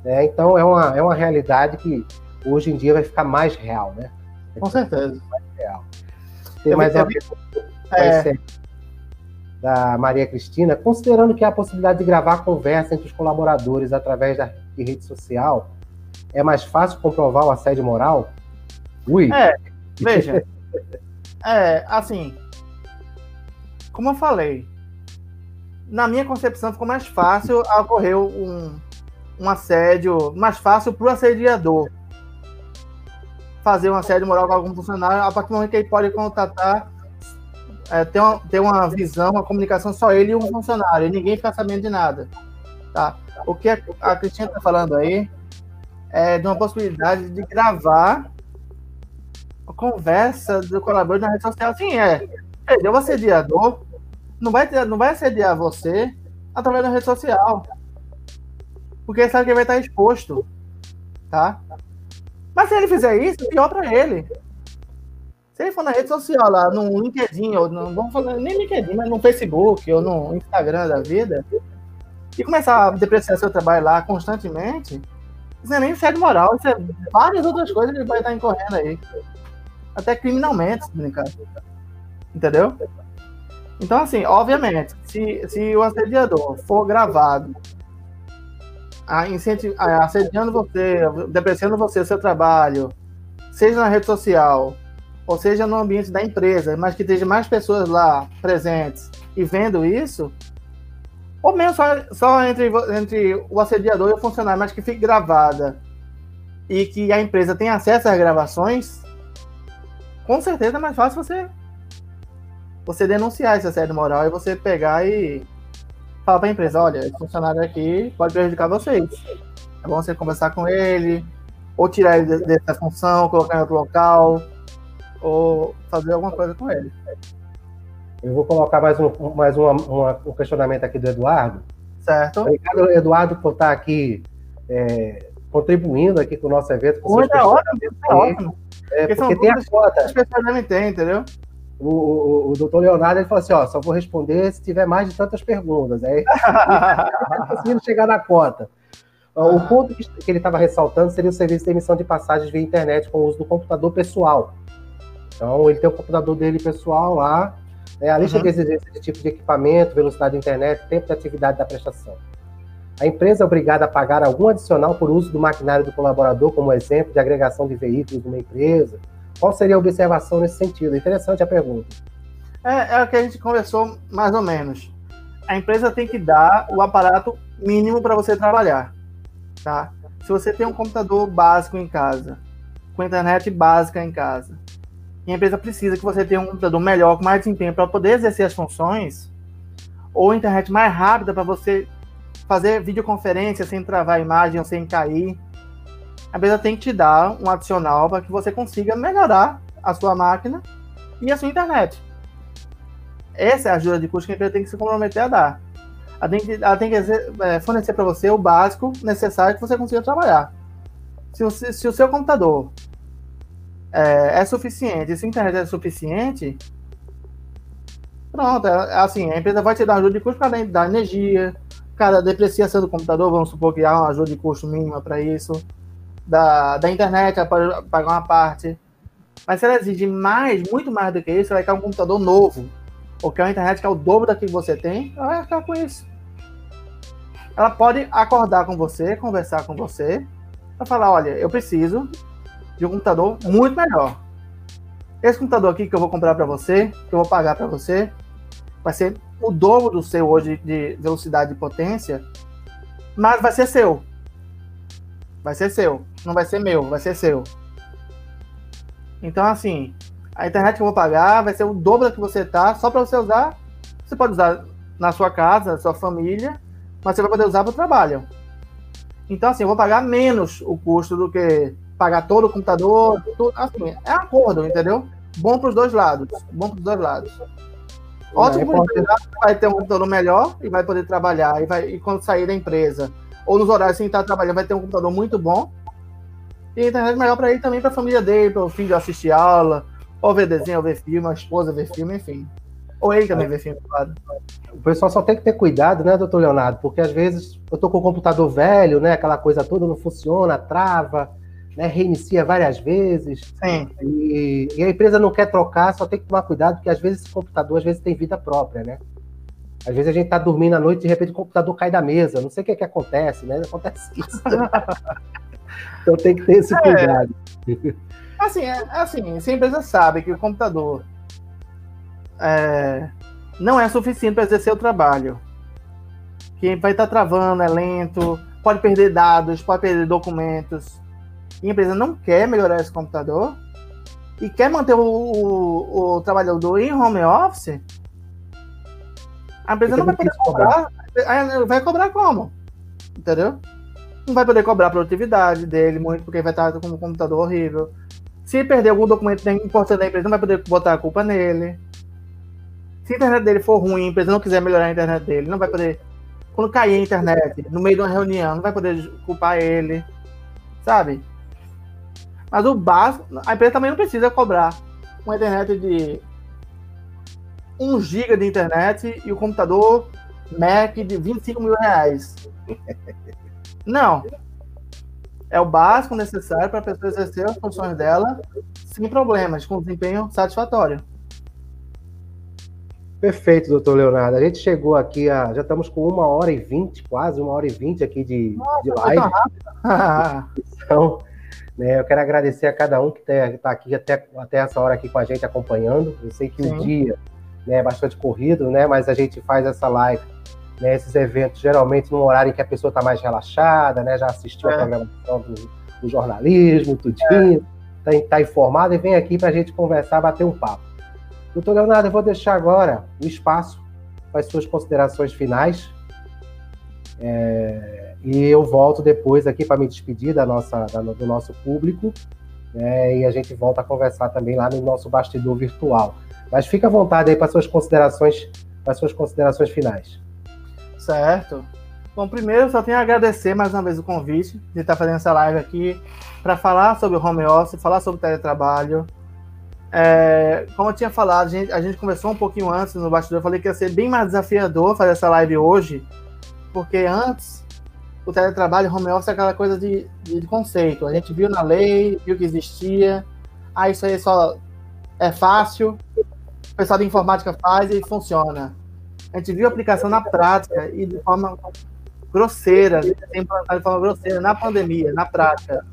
Né? Então é uma, é uma realidade que hoje em dia vai ficar mais real, né? Com certeza. Mais real. Tem mais uma pergunta é... da Maria Cristina. Considerando que há a possibilidade de gravar conversa entre os colaboradores através da rede social, é mais fácil comprovar o assédio moral? Ui! É, veja. [laughs] é, assim. Como eu falei, na minha concepção ficou mais fácil ocorrer um, um assédio, mais fácil para o assediador fazer um assédio moral com algum funcionário, a partir do momento que ele pode contatar, é, ter, uma, ter uma visão, uma comunicação só ele e um funcionário, e ninguém fica sabendo de nada. Tá? O que a, a Cristina está falando aí é de uma possibilidade de gravar a conversa do colaborador na rede social. Sim, é. É o assediador, não vai, não vai assediar você através da rede social. Porque sabe que vai estar exposto. Tá? Mas se ele fizer isso, pior para ele. Se ele for na rede social lá, no LinkedIn, ou não vamos falar nem LinkedIn, mas no Facebook ou no Instagram da vida, e começar a depreciar seu trabalho lá constantemente, isso é nem sério moral, isso é várias outras coisas que ele vai estar incorrendo aí. Até criminalmente, se brincar. Entendeu? Então, assim, obviamente, se, se o assediador for gravado assediando você, depreciando você, seu trabalho, seja na rede social, ou seja no ambiente da empresa, mas que esteja mais pessoas lá presentes e vendo isso, ou mesmo só, só entre, entre o assediador e o funcionário, mas que fique gravada e que a empresa tenha acesso às gravações, com certeza é mais fácil você você denunciar esse assédio moral e você pegar e fala para a empresa, olha, esse funcionário aqui pode prejudicar vocês. É bom você conversar com ele, ou tirar ele dessa função, colocar em outro local, ou fazer alguma coisa com ele. Eu vou colocar mais um, mais uma, uma, um questionamento aqui do Eduardo. Certo. Obrigado, Eduardo, por estar aqui é, contribuindo aqui com o nosso evento. Muito é ótimo, é ótimo. É, porque, porque tem a cota. As pessoas devem ter, entendeu? O, o, o doutor Leonardo ele falou assim: ó, só vou responder se tiver mais de tantas perguntas. Aí [laughs] conseguindo chegar na cota. O ponto que ele estava ressaltando seria o serviço de emissão de passagens via internet com o uso do computador pessoal. Então, ele tem o computador dele pessoal lá, né, a lista uhum. de exigências de tipo de equipamento, velocidade da internet, tempo de atividade da prestação. A empresa é obrigada a pagar algum adicional por uso do maquinário do colaborador, como exemplo de agregação de veículos numa empresa, qual seria a observação nesse sentido? Interessante a pergunta. É, é o que a gente conversou mais ou menos. A empresa tem que dar o aparato mínimo para você trabalhar. Tá? Se você tem um computador básico em casa, com internet básica em casa, e a empresa precisa que você tenha um computador melhor, com mais desempenho, para poder exercer as funções, ou internet mais rápida para você fazer videoconferência sem travar a imagem sem cair, a empresa tem que te dar um adicional para que você consiga melhorar a sua máquina e a sua internet. Essa é a ajuda de custo que a empresa tem que se comprometer a dar. Ela tem que, ela tem que é, fornecer para você o básico necessário que você consiga trabalhar. Se o, se o seu computador é, é suficiente, se a internet é suficiente, pronto, é, assim, a empresa vai te dar ajuda de custo para dar energia, cada depreciação do computador, vamos supor que há uma ajuda de custo mínima para isso da, da internet, ela pode pagar uma parte. Mas se ela exige mais, muito mais do que isso, ela quer um computador novo, ou quer uma internet que é o dobro daquilo que você tem, ela vai ficar com isso. Ela pode acordar com você, conversar com você, para falar, olha, eu preciso de um computador muito melhor. Esse computador aqui que eu vou comprar para você, que eu vou pagar para você, vai ser o dobro do seu hoje de velocidade e potência, mas vai ser seu. Vai ser seu. Não vai ser meu, vai ser seu. Então, assim, a internet que eu vou pagar vai ser o dobro que você tá, só para você usar. Você pode usar na sua casa, na sua família, mas você vai poder usar para o trabalho. Então, assim, eu vou pagar menos o custo do que pagar todo o computador, tudo, assim, é acordo, entendeu? Bom para os dois lados, bom para os dois lados. Ótimo é, empresário vai ter um computador melhor e vai poder trabalhar e vai e quando sair da empresa ou nos horários sem estar trabalhando vai ter um computador muito bom e a internet melhor para ele também para a família dele, para o filho assistir aula, ou ver desenho, ou ver filme, a esposa ver filme, enfim. Ou ele também ver filme, claro. O pessoal só tem que ter cuidado, né, doutor Leonardo? Porque às vezes eu tô com o computador velho, né? Aquela coisa toda não funciona, trava, né? Reinicia várias vezes. Sim. E, e a empresa não quer trocar, só tem que tomar cuidado, porque às vezes esse computador às vezes tem vida própria, né? Às vezes a gente tá dormindo à noite e de repente o computador cai da mesa. Não sei o que, é que acontece, né? Acontece [laughs] isso. então tem que ter esse é. cuidado. É. Assim, é, assim, se a empresa sabe que o computador é, não é suficiente para exercer o trabalho. Que vai estar tá travando, é lento, pode perder dados, pode perder documentos. E a empresa não quer melhorar esse computador e quer manter o, o, o trabalhador em home office, a empresa não vai poder cobrar. cobrar. Vai cobrar como? Entendeu? Não vai poder cobrar a produtividade dele muito, porque vai estar com um computador horrível. Se perder algum documento importante da empresa, não vai poder botar a culpa nele. Se a internet dele for ruim, a empresa não quiser melhorar a internet dele, não vai poder. Quando cair a internet, no meio de uma reunião, não vai poder culpar ele. Sabe? Mas o básico, a empresa também não precisa cobrar uma internet de 1 GB de internet e o computador Mac de 25 mil reais. Não. É o básico necessário para a pessoa exercer as funções dela sem problemas, com desempenho satisfatório. Perfeito, doutor Leonardo. A gente chegou aqui a. Já estamos com uma hora e vinte, quase uma hora e vinte aqui de, Nossa, de live. [laughs] então, né, eu quero agradecer a cada um que está aqui até, até essa hora aqui com a gente acompanhando. Eu sei que Sim. o dia né, bastante corrido, né? Mas a gente faz essa live, né, esses eventos, geralmente num horário em que a pessoa está mais relaxada, né? Já assistiu é. a programação do, do jornalismo, tudinho, está é. tá informado e vem aqui para a gente conversar, bater um papo. Doutor Leonardo, eu vou deixar agora o espaço para as suas considerações finais. É, e eu volto depois aqui para me despedir da nossa, da, do nosso público. Né, e a gente volta a conversar também lá no nosso bastidor virtual. Mas fica à vontade aí para suas considerações, para suas considerações finais. Certo. Bom, primeiro só tenho a agradecer mais uma vez o convite de estar fazendo essa live aqui para falar sobre o home office, falar sobre teletrabalho, é, como eu tinha falado, a gente, a gente conversou um pouquinho antes no bastidor, eu falei que ia ser bem mais desafiador fazer essa live hoje, porque antes o teletrabalho home office é aquela coisa de, de, de, conceito. A gente viu na lei, viu que existia, ah, isso aí só é fácil, o pessoal de informática faz e funciona. A gente viu a aplicação na prática e de forma grosseira, de forma grosseira na pandemia, na prática.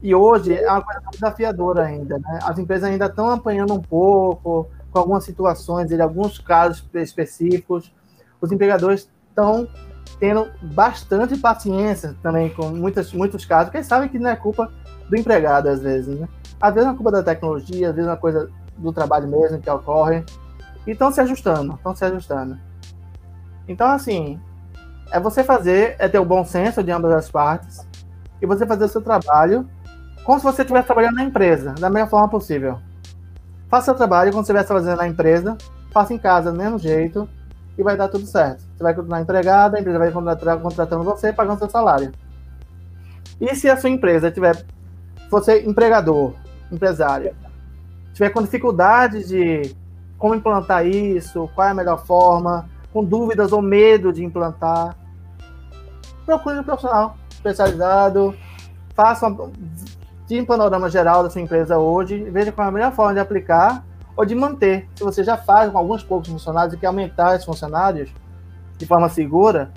E hoje é uma coisa desafiadora ainda, né? As empresas ainda estão apanhando um pouco com algumas situações, em alguns casos específicos. Os empregadores estão tendo bastante paciência também com muitos, muitos casos, porque eles sabem que não é culpa do empregado às vezes, né? Às vezes é culpa da tecnologia, às vezes é uma coisa do trabalho mesmo que ocorre. E estão se ajustando, estão se ajustando. Então, assim, é você fazer, é ter o bom senso de ambas as partes, e você fazer o seu trabalho como se você estivesse trabalhando na empresa, da melhor forma possível. Faça seu trabalho como se estivesse fazendo na empresa, faça em casa do mesmo jeito e vai dar tudo certo. Você vai continuar empregado, a empresa vai continuar contratando você pagando seu salário. E se a sua empresa tiver, você empregador, empresário, tiver com dificuldade de como implantar isso, qual é a melhor forma, com dúvidas ou medo de implantar, procure um profissional especializado, faça um panorama geral da sua empresa hoje, veja qual é a melhor forma de aplicar ou de manter. Se você já faz com alguns poucos funcionários e quer aumentar esses funcionários de forma segura,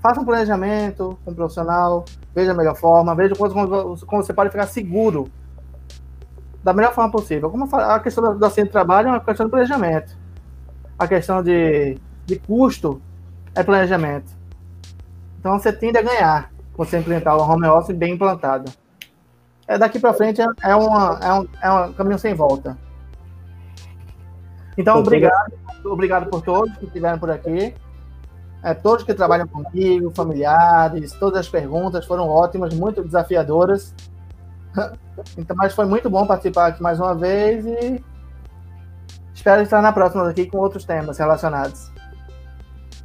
faça um planejamento com um profissional, veja a melhor forma, veja como, como você pode ficar seguro da melhor forma possível. Como a questão do assento de trabalho é uma questão de planejamento. A questão de, de custo é planejamento. Então você tende a ganhar você implementar o home office bem implantado é, daqui para frente é, é, uma, é, um, é um caminho sem volta. Então, obrigado, obrigado por todos que estiveram por aqui. É, todos que trabalham comigo, familiares, todas as perguntas foram ótimas, muito desafiadoras. [laughs] Então, mas foi muito bom participar aqui mais uma vez e espero estar na próxima aqui com outros temas relacionados.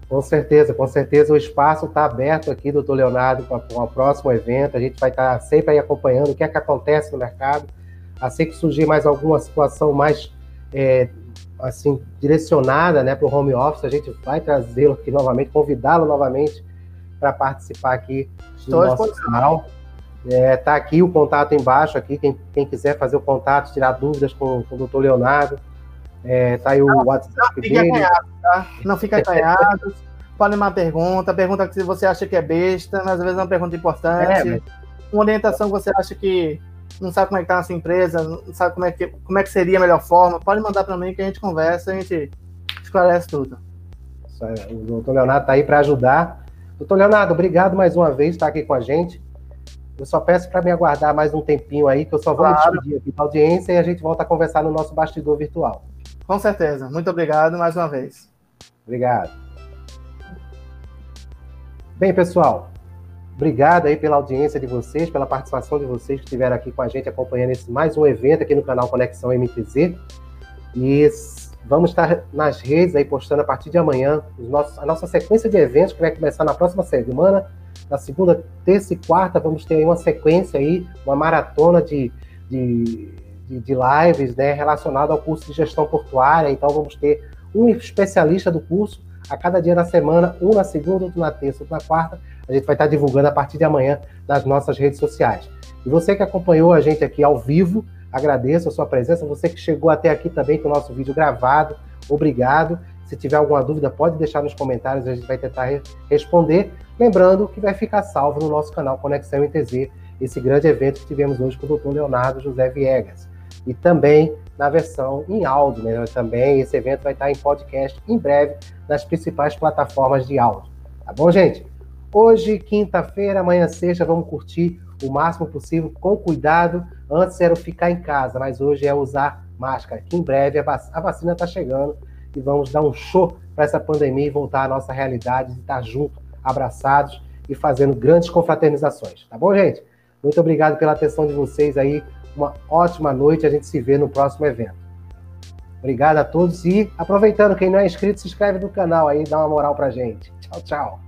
Com certeza, com certeza o espaço está aberto aqui, doutor Leonardo, para o próximo evento. A gente vai estar tá sempre aí acompanhando o que é que acontece no mercado. Assim que surgir mais alguma situação mais é, assim direcionada né, para o home office, a gente vai trazê-lo aqui novamente, convidá-lo novamente para participar aqui do Estou nosso canal. É, tá aqui o contato embaixo, aqui, quem, quem quiser fazer o contato, tirar dúvidas com, com o doutor Leonardo. É, tá aí o não, WhatsApp não fique dele. Acanhado, tá? Não fique acanhado. Pode uma pergunta, pergunta que você acha que é besta, mas às vezes é uma pergunta importante. É, mas... Uma orientação que você acha que não sabe como é que tá a nossa empresa, não sabe como é que, como é que seria a melhor forma, pode mandar para mim que a gente conversa, a gente esclarece tudo. O doutor Leonardo está aí para ajudar. Doutor Leonardo, obrigado mais uma vez por estar aqui com a gente. Eu só peço para me aguardar mais um tempinho aí, que eu só vou claro. me despedir aqui da audiência e a gente volta a conversar no nosso bastidor virtual. Com certeza. Muito obrigado mais uma vez. Obrigado. Bem, pessoal, obrigado aí pela audiência de vocês, pela participação de vocês que estiveram aqui com a gente acompanhando esse mais um evento aqui no canal Conexão MTZ. E vamos estar nas redes aí postando a partir de amanhã os nossos, a nossa sequência de eventos que vai começar na próxima semana. Na segunda, terça e quarta vamos ter uma sequência aí, uma maratona de, de de, de lives né, relacionado ao curso de gestão portuária. Então, vamos ter um especialista do curso a cada dia da semana, um na segunda, outro na terça, outro na quarta. A gente vai estar divulgando a partir de amanhã nas nossas redes sociais. E você que acompanhou a gente aqui ao vivo, agradeço a sua presença. Você que chegou até aqui também com o nosso vídeo gravado, obrigado. Se tiver alguma dúvida, pode deixar nos comentários, a gente vai tentar re responder. Lembrando que vai ficar salvo no nosso canal Conexão MTZ, esse grande evento que tivemos hoje com o Dr. Leonardo José Viegas e também na versão em áudio. Né? Também esse evento vai estar em podcast em breve nas principais plataformas de áudio. Tá bom, gente? Hoje, quinta-feira, amanhã, sexta, vamos curtir o máximo possível com cuidado. Antes era ficar em casa, mas hoje é usar máscara. Que em breve a vacina está chegando e vamos dar um show para essa pandemia e voltar à nossa realidade de estar junto, abraçados e fazendo grandes confraternizações. Tá bom, gente? Muito obrigado pela atenção de vocês aí uma ótima noite. A gente se vê no próximo evento. Obrigado a todos e aproveitando, quem não é inscrito, se inscreve no canal aí, dá uma moral pra gente. Tchau, tchau.